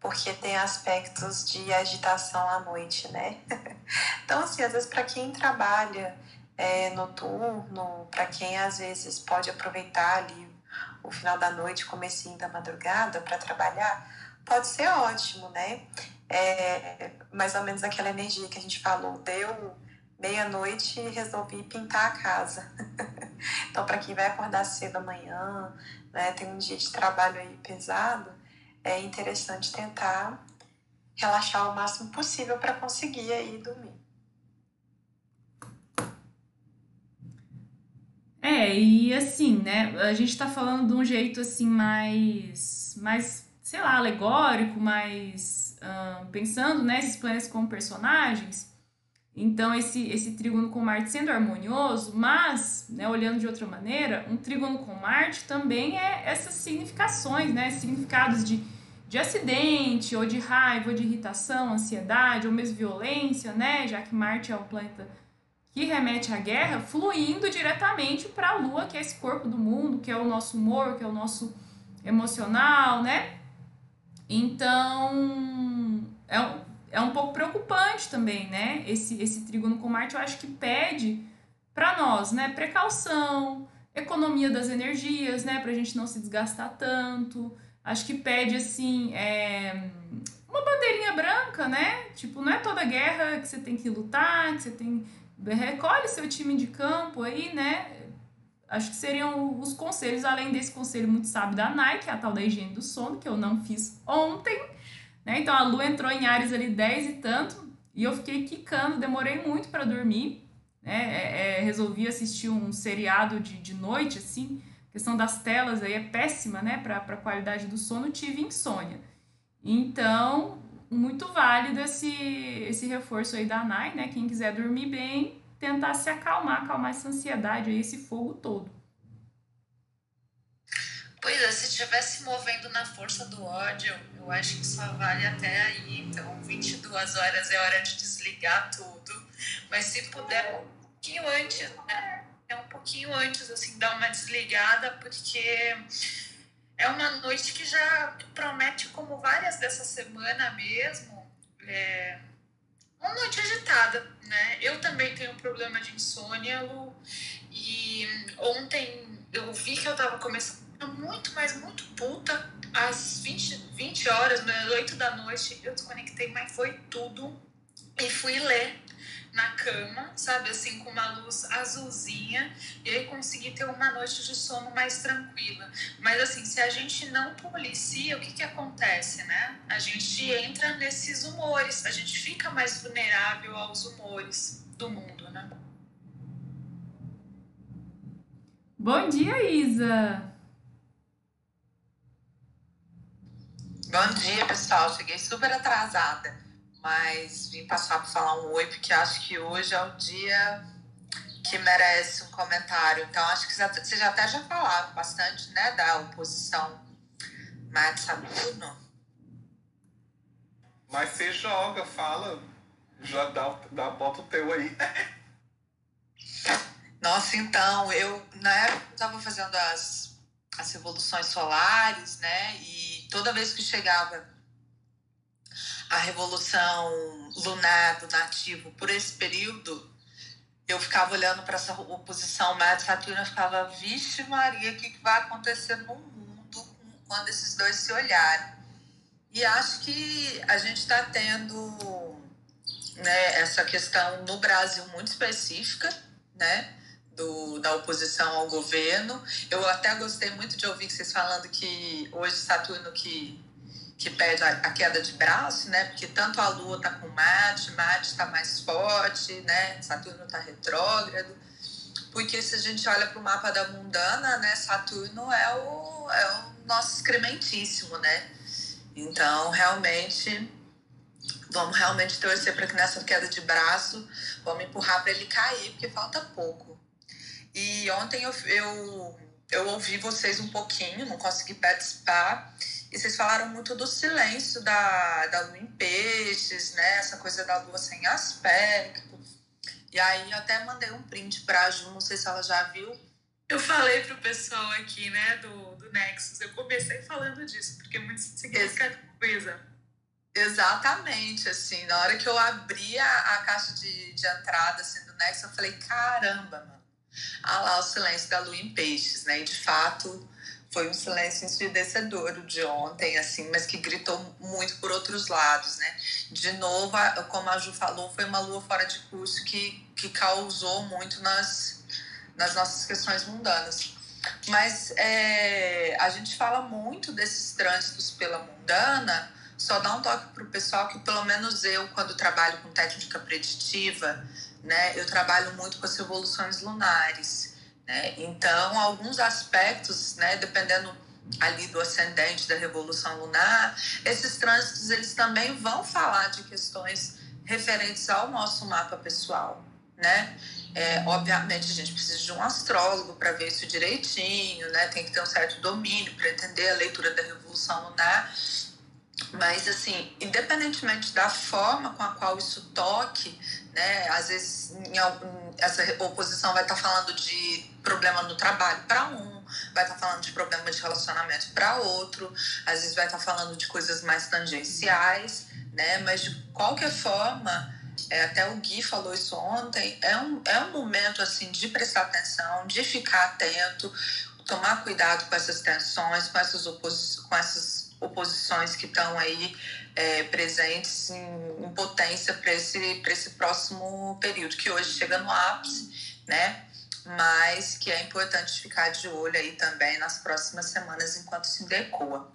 porque tem aspectos de agitação à noite, né? <laughs> então, assim, às vezes, para quem trabalha é, noturno, para quem às vezes pode aproveitar ali o final da noite, comecinho da madrugada para trabalhar, pode ser ótimo, né? É, mais ou menos aquela energia que a gente falou, deu meia-noite e resolvi pintar a casa. <laughs> então, para quem vai acordar cedo amanhã, né, tem um dia de trabalho aí pesado, é interessante tentar relaxar o máximo possível para conseguir aí dormir. É, e assim, né, a gente tá falando de um jeito assim mais, mais sei lá, alegórico, mais uh, pensando, né, esses planetas como personagens, então, esse, esse trígono com Marte sendo harmonioso, mas, né, olhando de outra maneira, um trígono com Marte também é essas significações, né, significados de de acidente, ou de raiva, ou de irritação, ansiedade, ou mesmo violência, né? Já que Marte é um planeta que remete à guerra, fluindo diretamente para a Lua, que é esse corpo do mundo, que é o nosso humor, que é o nosso emocional, né? Então, é um, é um pouco preocupante também, né? Esse, esse trígono com Marte, eu acho que pede para nós, né? Precaução, economia das energias, né? Para a gente não se desgastar tanto. Acho que pede, assim, é, uma bandeirinha branca, né? Tipo, não é toda guerra que você tem que lutar, que você tem. Recolhe seu time de campo aí, né? Acho que seriam os conselhos, além desse conselho muito sábio da Nike, a tal da higiene do sono, que eu não fiz ontem. Né? Então a lua entrou em Ares ali 10 e tanto, e eu fiquei quicando, demorei muito para dormir. Né? É, é, resolvi assistir um seriado de, de noite, assim. A questão das telas aí é péssima, né? Para a qualidade do sono, tive insônia. Então, muito válido esse, esse reforço aí da NAI, né? Quem quiser dormir bem, tentar se acalmar, acalmar essa ansiedade aí, esse fogo todo. Pois é, se estivesse movendo na força do ódio, eu acho que só vale até aí. Então, 22 horas é hora de desligar tudo. Mas se puder, um pouquinho antes, né? É um pouquinho antes, assim, dar uma desligada, porque é uma noite que já promete, como várias dessa semana mesmo, é uma noite agitada, né? Eu também tenho um problema de insônia, Lu, e ontem eu vi que eu tava começando muito, mas muito puta. Às 20, 20 horas, às 8 da noite, eu desconectei, mas foi tudo. E fui ler na cama, sabe, assim, com uma luz azulzinha, e aí consegui ter uma noite de sono mais tranquila. Mas assim, se a gente não policia, o que que acontece, né? A gente entra nesses humores, a gente fica mais vulnerável aos humores do mundo, né? Bom dia, Isa! Bom dia, pessoal. Cheguei super atrasada, mas vim passar para falar um oi, porque acho que hoje é o dia que merece um comentário. Então, acho que vocês já até já falaram bastante, né, da oposição Marte Saturno. Mas você joga, fala, já dá, dá bota o teu aí. <laughs> Nossa, então, eu na época estava fazendo as, as revoluções solares, né, e toda vez que chegava a revolução lunar do nativo por esse período, eu ficava olhando para essa oposição Marte Saturno e ficava, vixe Maria, o que, que vai acontecer no mundo quando esses dois se olharem? E acho que a gente está tendo né, essa questão no Brasil muito específica, né? do, da oposição ao governo. Eu até gostei muito de ouvir vocês falando que hoje Saturno que, que pede a, queda de braço, né? Porque tanto a Lua está com Marte, Marte está mais forte, né? Saturno está retrógrado. Porque se a gente olha para o mapa da mundana, né? Saturno é o, é o nosso excrementíssimo, né? Então, realmente, vamos realmente torcer para que nessa queda de braço, vamos empurrar para ele cair, porque falta pouco. E ontem eu, eu, eu ouvi vocês um pouquinho, não consegui participar, e vocês falaram muito do silêncio da, da lua em peixes, né? Essa coisa da lua sem aspecto. E aí eu até mandei um print para a Ju, não sei se ela já viu. Eu falei pro pessoal aqui, né, do, do Nexus, eu comecei falando disso, porque é muito significativo coisa. Exatamente, assim, na hora que eu abri a, a caixa de, de entrada assim, do Nexus, eu falei, caramba, mano ah lá o silêncio da lua em peixes, né? E de fato foi um silêncio ensurdecedor de ontem, assim, mas que gritou muito por outros lados, né? De novo, como a Ju falou, foi uma lua fora de curso que, que causou muito nas, nas nossas questões mundanas. Mas é, a gente fala muito desses trânsitos pela mundana, só dá um toque para o pessoal que, pelo menos eu, quando trabalho com técnica preditiva, né? Eu trabalho muito com as revoluções lunares, né? Então, alguns aspectos, né, dependendo ali do ascendente da revolução lunar, esses trânsitos eles também vão falar de questões referentes ao nosso mapa pessoal, né? É, obviamente a gente precisa de um astrólogo para ver isso direitinho, né? Tem que ter um certo domínio para entender a leitura da revolução lunar. Mas, assim, independentemente da forma com a qual isso toque, né, às vezes algum, essa oposição vai estar tá falando de problema no trabalho para um, vai estar tá falando de problema de relacionamento para outro, às vezes vai estar tá falando de coisas mais tangenciais, né, mas de qualquer forma, é, até o Gui falou isso ontem, é um, é um momento assim de prestar atenção, de ficar atento, tomar cuidado com essas tensões, com essas, opos, com essas oposições que estão aí é, presentes em, em potência para esse, esse próximo período, que hoje chega no ápice, né? Mas que é importante ficar de olho aí também nas próximas semanas enquanto se decoa.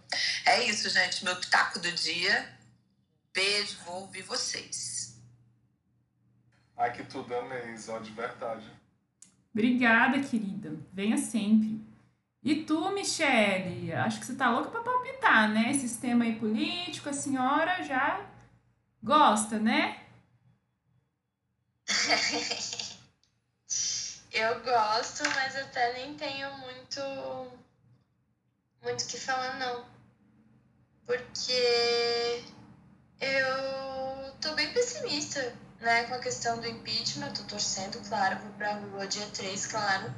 É isso, gente. Meu pitaco do dia. Beijo, vou ouvir vocês. Ai, que tudo amei, Zó, de verdade. Obrigada, querida. Venha sempre. E tu, Michele, acho que você tá louca para palpitar, né? Sistema aí político, a senhora já gosta, né? <laughs> eu gosto, mas até nem tenho muito muito que falar não. Porque eu tô bem pessimista, né, com a questão do impeachment, tô torcendo, claro, vou pra rua dia 3, claro.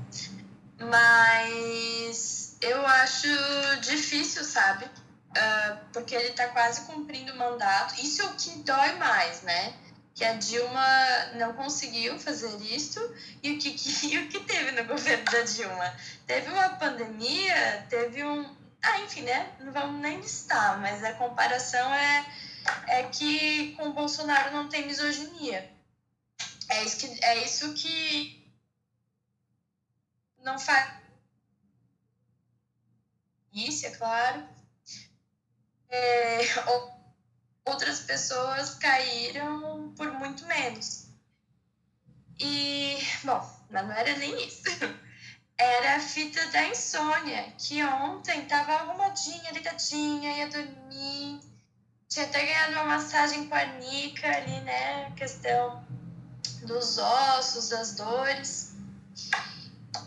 Mas eu acho difícil, sabe? Uh, porque ele tá quase cumprindo o mandato. Isso é o que dói mais, né? Que a Dilma não conseguiu fazer isso e o que, que, <laughs> o que teve no governo da Dilma? Teve uma pandemia, teve um. Ah, enfim, né? Não vamos nem listar, mas a comparação é, é que com o Bolsonaro não tem misoginia. É isso que, é isso que não faz isso, é claro. É, outras pessoas caíram por muito menos. E, bom, mas não era nem isso. Era a fita da insônia, que ontem tava arrumadinha, deitadinha, ia dormir. Tinha até ganhado uma massagem com a Nica ali, né? Questão dos ossos, das dores.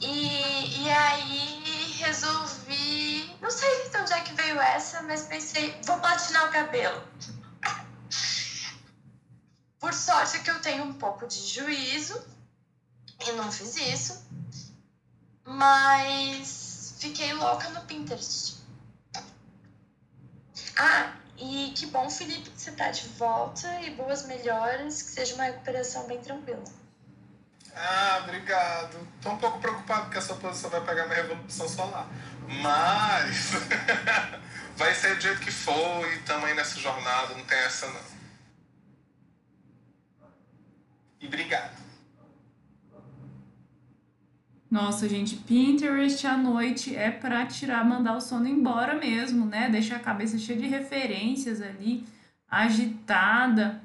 E, e aí resolvi. Não sei de onde é que veio essa, mas pensei, vou platinar o cabelo. Por sorte que eu tenho um pouco de juízo e não fiz isso. Mas fiquei louca no Pinterest. Ah, e que bom, Felipe, que você tá de volta e boas melhoras, que seja uma recuperação bem tranquila. Ah, obrigado. Tô um pouco preocupado que essa posição vai pegar minha revolução solar. Mas <laughs> vai ser do jeito que for e tamo aí nessa jornada, não tem essa não. E obrigado. Nossa, gente, Pinterest à noite é para tirar, mandar o sono embora mesmo, né? Deixar a cabeça cheia de referências ali, agitada.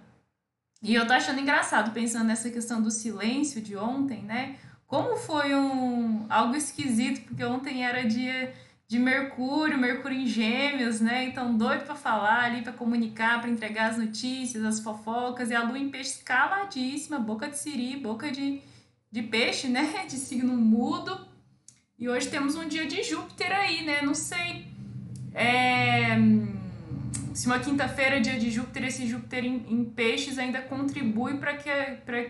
E eu tô achando engraçado pensando nessa questão do silêncio de ontem, né? Como foi um algo esquisito, porque ontem era dia de Mercúrio, Mercúrio em Gêmeos, né? Então doido para falar ali, para comunicar, para entregar as notícias, as fofocas e a lua em peixe caladíssima, boca de siri, boca de, de peixe, né? <laughs> De signo mudo. E hoje temos um dia de Júpiter aí, né? Não sei. É se uma quinta-feira é dia de Júpiter, esse Júpiter em, em peixes ainda contribui para que,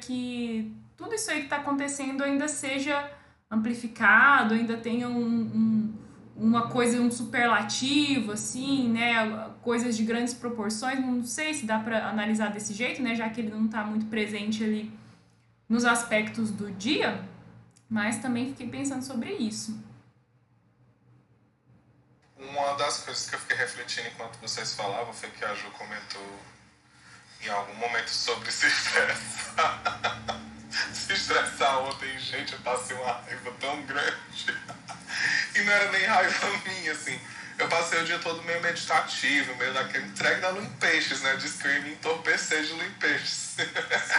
que tudo isso aí que está acontecendo ainda seja amplificado, ainda tenha um, um, uma coisa, um superlativo, assim, né? Coisas de grandes proporções. Não sei se dá para analisar desse jeito, né? Já que ele não está muito presente ali nos aspectos do dia, mas também fiquei pensando sobre isso uma das coisas que eu fiquei refletindo enquanto vocês falavam foi que a Ju comentou em algum momento sobre <laughs> se estressar. se estressar ontem, gente, eu passei uma raiva tão grande. e não era nem raiva minha, assim. Eu passei o dia todo meio meditativo, meio daquele entregue da Lua em Peixes, né? Diz que eu ia me entorpecer de Lua em Peixes.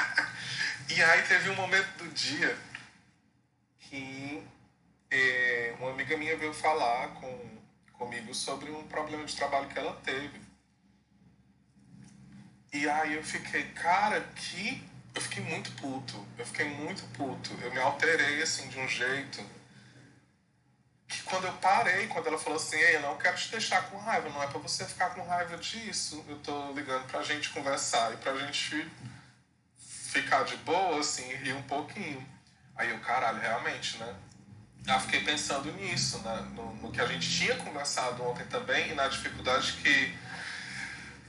<laughs> e aí teve um momento do dia que eh, uma amiga minha veio falar com comigo sobre um problema de trabalho que ela teve. E aí eu fiquei, cara, que. Eu fiquei muito puto. Eu fiquei muito puto. Eu me alterei assim de um jeito. Que quando eu parei, quando ela falou assim, Ei, eu não quero te deixar com raiva, não é para você ficar com raiva disso. Eu tô ligando pra gente conversar e pra gente ficar de boa, assim, rir um pouquinho. Aí eu, caralho, realmente, né? Eu fiquei pensando nisso, né? no, no que a gente tinha conversado ontem também e na dificuldade que,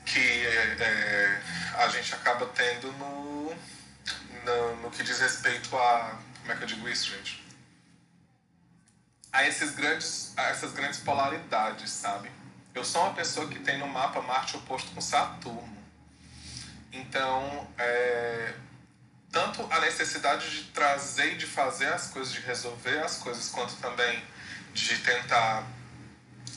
que é, é, a gente acaba tendo no, no, no que diz respeito a. Como é que eu digo isso, gente? a, esses grandes, a essas grandes polaridades, sabe? Eu sou uma pessoa que tem no mapa Marte oposto com Saturno. Então, é, tanto a necessidade de trazer e de fazer as coisas, de resolver as coisas, quanto também de tentar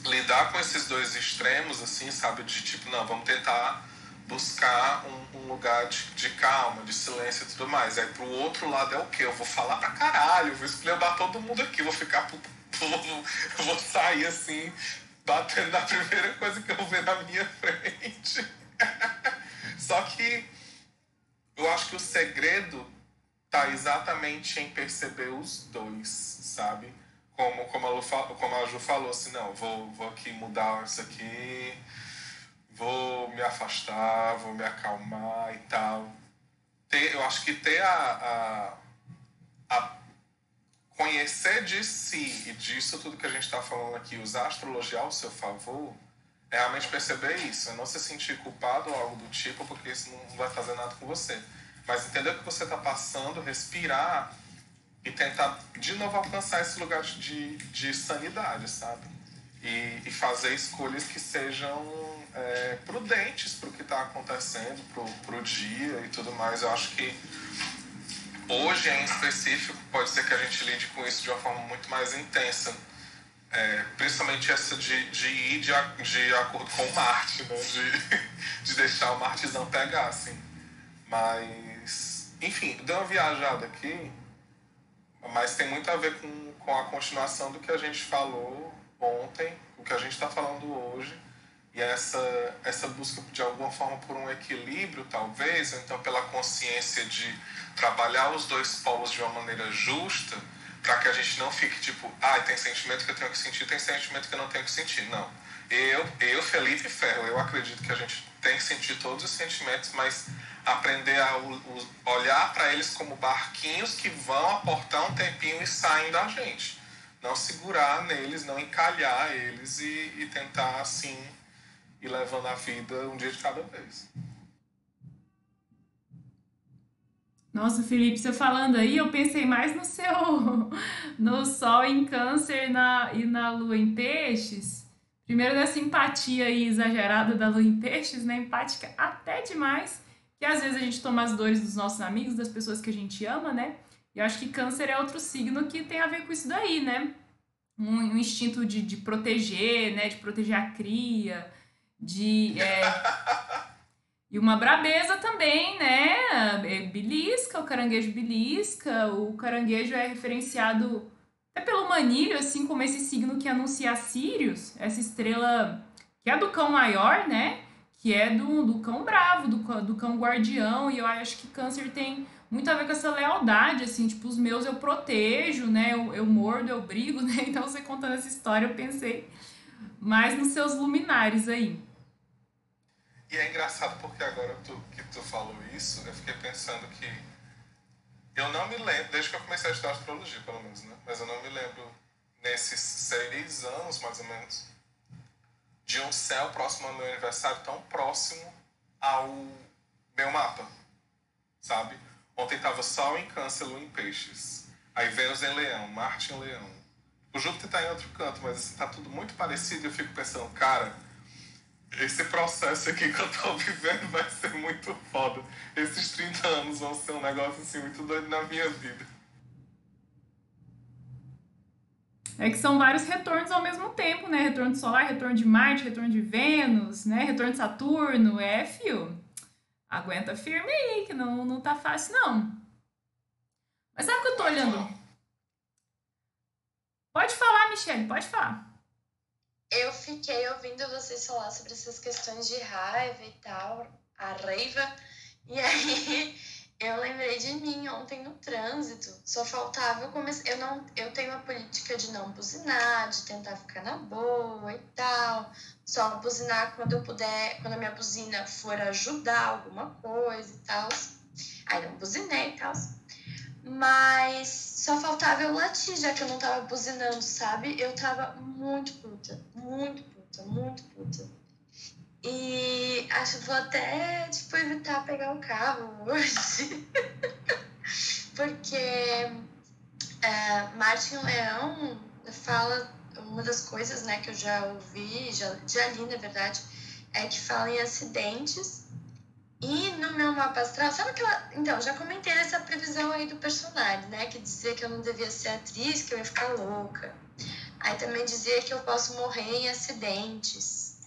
lidar com esses dois extremos, assim, sabe? De tipo, não, vamos tentar buscar um, um lugar de, de, calma, de silêncio e tudo mais. Aí pro outro lado é o quê? Eu vou falar pra caralho, vou esculhambar todo mundo aqui, vou ficar vou, vou sair assim, batendo na primeira coisa que eu ver na minha <laughs> frente. Só que eu acho que o segredo tá exatamente em perceber os dois, sabe? Como, como, a, Lu, como a Ju falou, assim, não, vou, vou aqui mudar isso aqui, vou me afastar, vou me acalmar e tal. Ter, eu acho que ter a, a, a conhecer de si e disso tudo que a gente está falando aqui, usar a astrologia ao seu favor, realmente perceber isso, é não se sentir culpado ou algo do tipo, porque isso não vai fazer nada com você. Mas entender o que você está passando, respirar e tentar de novo alcançar esse lugar de, de sanidade, sabe? E, e fazer escolhas que sejam é, prudentes para o que está acontecendo, para o dia e tudo mais. Eu acho que Hoje, em específico, pode ser que a gente lide com isso de uma forma muito mais intensa. É, principalmente essa de, de ir de, de acordo com o Marte, né? de, <laughs> de deixar o Martizão pegar, assim. Mas, enfim, deu uma viajada aqui, mas tem muito a ver com, com a continuação do que a gente falou ontem, o que a gente está falando hoje, e essa, essa busca de alguma forma por um equilíbrio, talvez, ou então pela consciência de trabalhar os dois polos de uma maneira justa para que a gente não fique tipo, ah, tem sentimento que eu tenho que sentir, tem sentimento que eu não tenho que sentir. Não. Eu, eu Felipe Ferro, eu acredito que a gente tem que sentir todos os sentimentos, mas aprender a olhar para eles como barquinhos que vão aportar um tempinho e saem da gente. Não segurar neles, não encalhar eles e, e tentar assim ir levando a vida um dia de cada vez. Nossa, Felipe, você falando aí, eu pensei mais no seu <laughs> no Sol em Câncer na, e na Lua em Peixes. Primeiro dessa empatia aí exagerada da Lua em Peixes, né? Empática até demais, que às vezes a gente toma as dores dos nossos amigos, das pessoas que a gente ama, né? E eu acho que Câncer é outro signo que tem a ver com isso daí, né? Um, um instinto de, de proteger, né? De proteger a cria, de. É... <laughs> E uma brabeza também, né? É belisca, o caranguejo belisca. O caranguejo é referenciado até pelo manilho, assim como esse signo que anuncia Sirius, essa estrela que é do cão maior, né? Que é do, do cão bravo, do, do cão guardião. E eu acho que câncer tem muito a ver com essa lealdade, assim, tipo, os meus eu protejo, né? Eu, eu mordo, eu brigo, <laughs> né? Então, você contando essa história, eu pensei mais nos seus luminares aí. E é engraçado porque agora tu, que tu falou isso, eu fiquei pensando que eu não me lembro, desde que eu comecei a estudar astrologia, pelo menos, né? Mas eu não me lembro nesses seis anos, mais ou menos, de um céu próximo ao meu aniversário tão próximo ao meu mapa, sabe? Ontem tava Sol em Câncer, Lua em Peixes. Aí Vênus em Leão, Marte em Leão. O Júpiter tá em outro canto, mas assim, tá tudo muito parecido e eu fico pensando, cara esse processo aqui que eu tô <laughs> vivendo vai ser muito foda. Esses 30 anos vão ser um negócio assim muito doido na minha vida. É que são vários retornos ao mesmo tempo, né? Retorno solar, retorno de Marte, retorno de Vênus, né? Retorno de Saturno. É, fio. Aguenta firme aí, que não, não tá fácil, não. Mas sabe o que eu tô olhando? Pode falar, Michelle, pode falar eu fiquei ouvindo vocês falar sobre essas questões de raiva e tal, a raiva, e aí <laughs> eu lembrei de mim ontem no trânsito. Só faltava eu começar. Eu, não, eu tenho a política de não buzinar, de tentar ficar na boa e tal. Só buzinar quando eu puder, quando a minha buzina for ajudar alguma coisa e tal. Aí não buzinei e tal. Mas só faltava eu latir, já que eu não tava buzinando, sabe? Eu tava muito puta, muito puta, muito puta. E acho que vou até, tipo, evitar pegar o carro hoje. <laughs> Porque é, Martin Leão fala, uma das coisas né, que eu já ouvi, já, já li, na verdade, é que fala em acidentes. E no meu mapa astral, sabe aquela. Então, já comentei essa previsão aí do personagem, né? Que dizia que eu não devia ser atriz, que eu ia ficar louca. Aí também dizia que eu posso morrer em acidentes.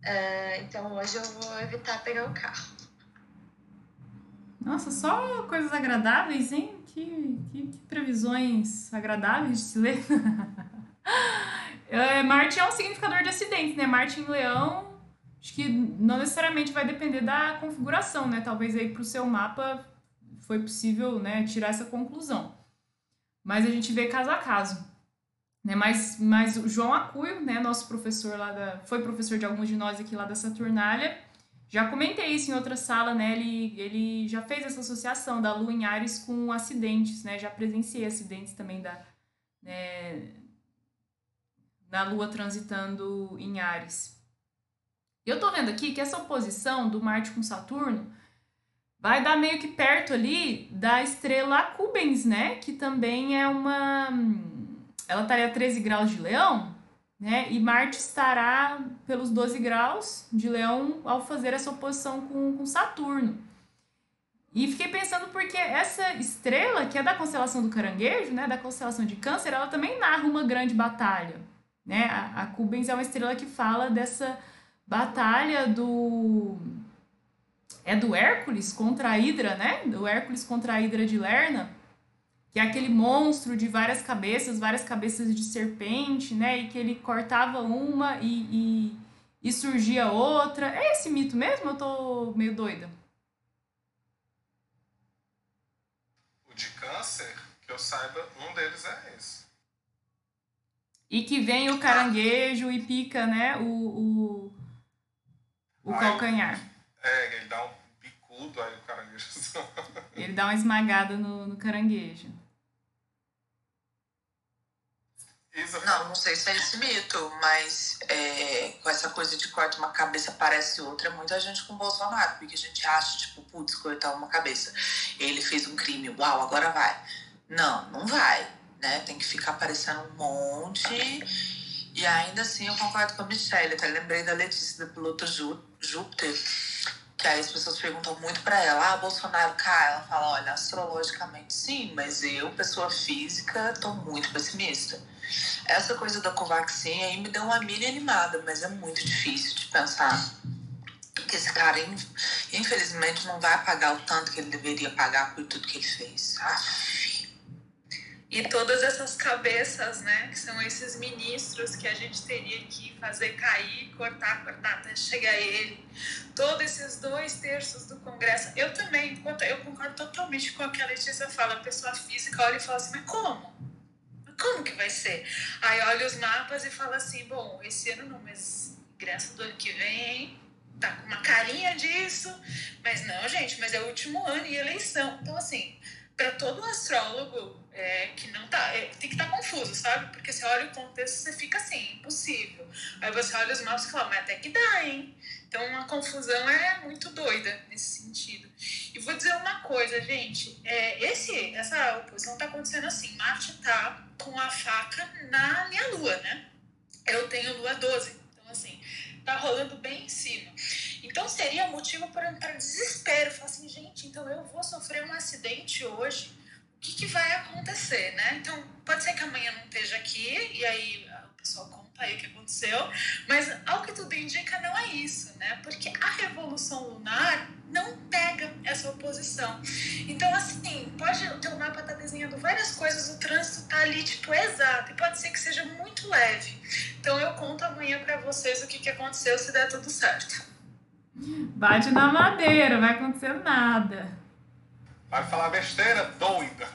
Uh, então hoje eu vou evitar pegar o carro. Nossa, só coisas agradáveis, hein? Que, que, que previsões agradáveis de se ler. <laughs> é, Marte é um significador de acidente, né? Marte em Leão, acho que não necessariamente vai depender da configuração, né? Talvez aí para o seu mapa foi possível né, tirar essa conclusão. Mas a gente vê caso a caso. Né? Mas, mas o João Acuio, né, nosso professor lá da. Foi professor de alguns de nós aqui lá da Saturnália. Já comentei isso em outra sala, né? Ele, ele já fez essa associação da Lua em Ares com acidentes, né? Já presenciei acidentes também da. Né, na Lua transitando em Ares. Eu tô vendo aqui que essa oposição do Marte com Saturno vai dar meio que perto ali da estrela Cubens, né? Que também é uma ela estaria a 13 graus de leão, né? E Marte estará pelos 12 graus de leão ao fazer essa oposição com, com Saturno. E fiquei pensando porque essa estrela, que é da constelação do caranguejo, né, da constelação de câncer, ela também narra uma grande batalha. Né? A, a Cubens é uma estrela que fala dessa batalha do... É do Hércules contra a Hidra, né? Do Hércules contra a Hidra de Lerna que é aquele monstro de várias cabeças, várias cabeças de serpente, né? E que ele cortava uma e, e, e surgia outra. É esse mito mesmo? Eu tô meio doida. O de câncer, que eu saiba, um deles é esse. E que vem o caranguejo e pica, né? O, o, o calcanhar. É, ele dá um bicudo, aí o caranguejo. <laughs> ele dá uma esmagada no, no caranguejo. Não, não sei se é esse mito, mas é, com essa coisa de corta uma cabeça parece outra, é muita gente com Bolsonaro, porque a gente acha, tipo, putz, cortar uma cabeça. Ele fez um crime, uau, agora vai. Não, não vai, né? Tem que ficar aparecendo um monte. E ainda assim eu concordo com a Michelle, até lembrei da Letícia, da piloto Jú, Júpiter, que aí as pessoas perguntam muito para ela, ah, Bolsonaro cai? Ela fala, olha, astrologicamente sim, mas eu, pessoa física, tô muito pessimista. Essa coisa da Covaxin aí me deu uma mini animada, mas é muito difícil de pensar que esse cara, infelizmente, não vai pagar o tanto que ele deveria pagar por tudo que ele fez. Aff. E todas essas cabeças, né, que são esses ministros que a gente teria que fazer cair, cortar, cortar até chegar ele. Todos esses dois terços do Congresso. Eu também, eu concordo totalmente com o que a Letícia fala. A pessoa física olha e fala assim, mas como? Como que vai ser? Aí olha os mapas e fala assim, bom, esse ano não, mas graças do ano que vem, tá com uma carinha disso, mas não, gente, mas é o último ano e eleição. Então, assim, para todo astrólogo é, que não tá, é, tem que estar tá confuso, sabe? Porque você olha o contexto, você fica assim, impossível. Aí você olha os mapas e fala, mas até que dá, hein? Então a confusão é muito doida nesse sentido. E vou dizer uma coisa, gente, é, esse, essa oposição tá acontecendo assim, Marte tá com a faca na minha lua, né? Eu tenho lua 12, então assim, tá rolando bem em cima. Então seria motivo para desespero, falar assim, gente, então eu vou sofrer um acidente hoje, o que, que vai acontecer, né? Então pode ser que amanhã não esteja aqui, e aí o pessoal conta aí o que aconteceu, mas ao que tudo indica não é isso, né? Porque a revolução lunar não pega essa oposição. Então, assim, pode o teu mapa tá desenhando várias coisas, o trânsito tá ali, tipo, exato, e pode ser que seja muito leve. Então, eu conto amanhã para vocês o que, que aconteceu se der tudo certo. Bate na madeira, vai acontecer nada. Vai falar besteira, doida.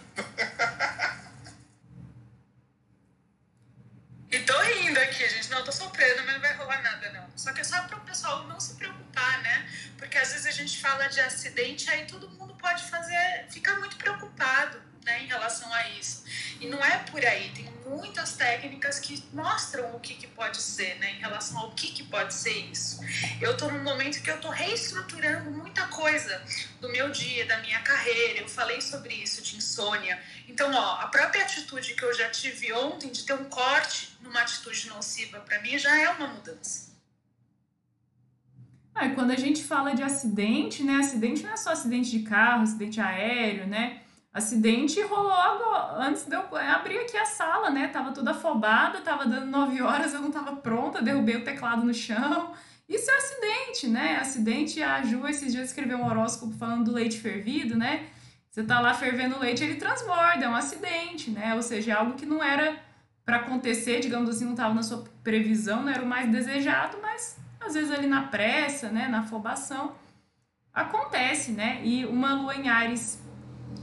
E tô rindo aqui, gente. Não, tô soprando, mas não vai rolar nada, não. Só que é só para o pessoal não se preocupar, né? Porque às vezes a gente fala de acidente, aí todo mundo pode fazer, ficar muito preocupado né, em relação a isso. E não é por aí, tem muitas técnicas que mostram o que, que pode ser, né, em relação ao que, que pode ser isso. Eu estou num momento que eu estou reestruturando muita coisa do meu dia, da minha carreira. Eu falei sobre isso, de insônia. Então, ó, a própria atitude que eu já tive ontem de ter um corte numa atitude nociva para mim já é uma mudança. Ah, quando a gente fala de acidente, né? Acidente não é só acidente de carro, acidente aéreo, né? Acidente rolou antes de eu abrir aqui a sala, né? Tava toda afobada, tava dando 9 horas, eu não tava pronta, derrubei o teclado no chão. Isso é acidente, né? Acidente, a Ju esses dias escreveu um horóscopo falando do leite fervido, né? Você tá lá fervendo leite, ele transborda, é um acidente, né? Ou seja, é algo que não era para acontecer, digamos assim, não estava na sua previsão, não era o mais desejado, mas às vezes ali na pressa, né, na afobação, acontece, né? E uma lua em Ares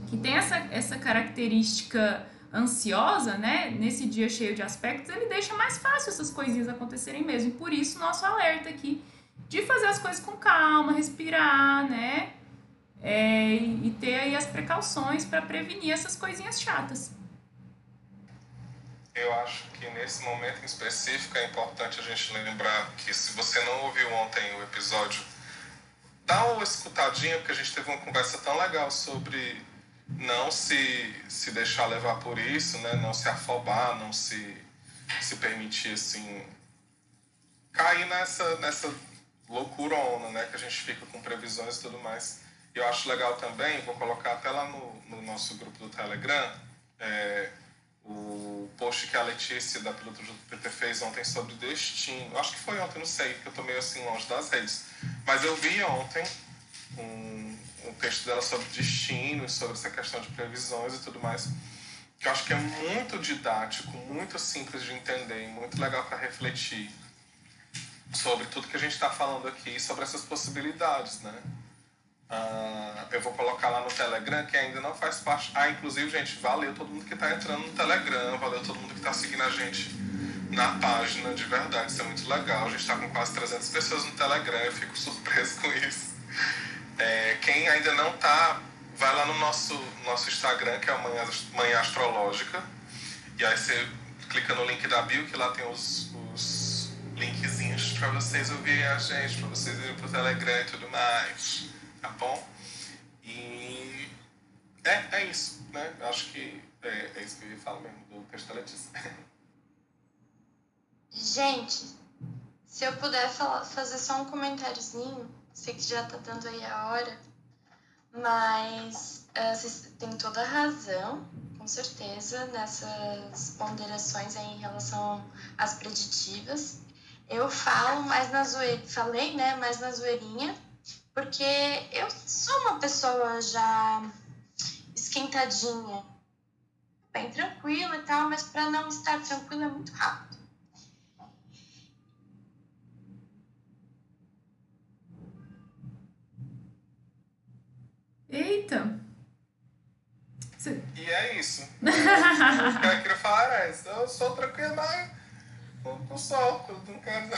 que tem essa, essa característica ansiosa, né, nesse dia cheio de aspectos, ele deixa mais fácil essas coisinhas acontecerem mesmo. E por isso, nosso alerta aqui de fazer as coisas com calma, respirar, né, é, e ter aí as precauções para prevenir essas coisinhas chatas. Eu acho que nesse momento em específico é importante a gente lembrar que se você não ouviu ontem o episódio, dá uma escutadinha, porque a gente teve uma conversa tão legal sobre não se, se deixar levar por isso, né? não se afobar, não se, se permitir assim cair nessa, nessa loucurona, né? Que a gente fica com previsões e tudo mais. E eu acho legal também, vou colocar até lá no, no nosso grupo do Telegram, é, o post que a Letícia da Piloto do PT fez ontem sobre destino. Acho que foi ontem, não sei, porque eu tô meio assim longe das redes. Mas eu vi ontem um, um texto dela sobre destino, sobre essa questão de previsões e tudo mais, que eu acho que é muito didático, muito simples de entender, muito legal para refletir sobre tudo que a gente está falando aqui, sobre essas possibilidades, né? Uh, eu vou colocar lá no Telegram, que ainda não faz parte. Ah, inclusive, gente, valeu todo mundo que está entrando no Telegram, valeu todo mundo que está seguindo a gente na página, de verdade, isso é muito legal. A gente está com quase 300 pessoas no Telegram, eu fico <laughs> surpreso com isso. É, quem ainda não tá, vai lá no nosso, nosso Instagram, que é a Manhã, Manhã Astrológica. E aí você clica no link da bio, que lá tem os, os linkzinhos para vocês ouvirem a gente, para vocês irem pro Telegram e tudo mais. Tá bom? E é, é isso, né? Acho que é, é isso que eu ia falar mesmo do texto da Letícia. Gente, se eu puder falar, fazer só um comentáriozinho sei que já tá dando aí a hora, mas uh, vocês têm toda a razão, com certeza, nessas ponderações aí em relação às preditivas. Eu falo mais na zoeira, falei, né, mais na zoeirinha, porque eu sou uma pessoa já esquentadinha, bem tranquila e tal, mas para não estar tranquila é muito rápido. Eita! E é isso. <laughs> o que eu queria falar é isso. Eu sou tranquilo, mas com sol, eu não quero.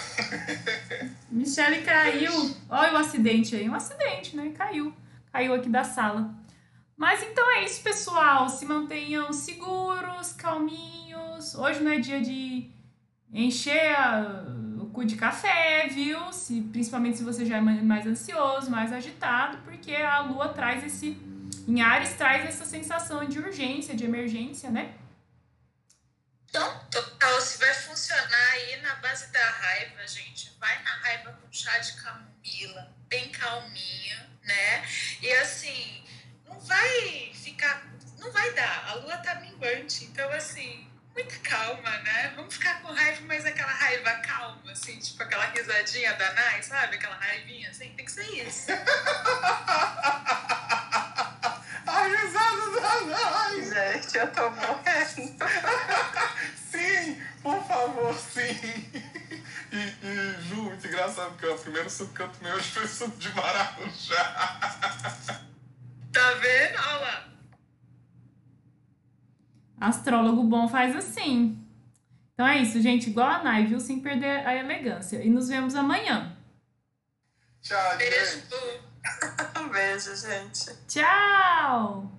<laughs> Michele caiu. Olha o acidente aí. Um acidente, né? Caiu. Caiu aqui da sala. Mas então é isso, pessoal. Se mantenham seguros, calminhos. Hoje não é dia de encher a, de café, viu? Se, principalmente se você já é mais ansioso, mais agitado, porque a lua traz esse. Em Ares traz essa sensação de urgência, de emergência, né? Então, total, se vai funcionar aí na base da raiva, gente, vai na raiva com chá de camomila, bem calminha, né? E assim, não vai ficar, não vai dar, a lua tá minguante, então assim, muita calma, né? Vamos ficar com raiva, mas aquela raiva calma, assim, tipo aquela risadinha da Nai, sabe? Aquela raivinha, assim, tem que ser isso. <laughs> A risada da Nai! Gente, eu tô morrendo. <laughs> sim, por favor, sim. E, e Ju, muito engraçado, porque o primeiro suco que eu tomei hoje foi suco de maracujá. Tá vendo? Olha lá. Astrólogo bom faz assim. Então é isso, gente. Igual a Nai, viu? Sem perder a elegância. E nos vemos amanhã. Tchau, Beijo. gente. <laughs> Um beijo, gente. Tchau!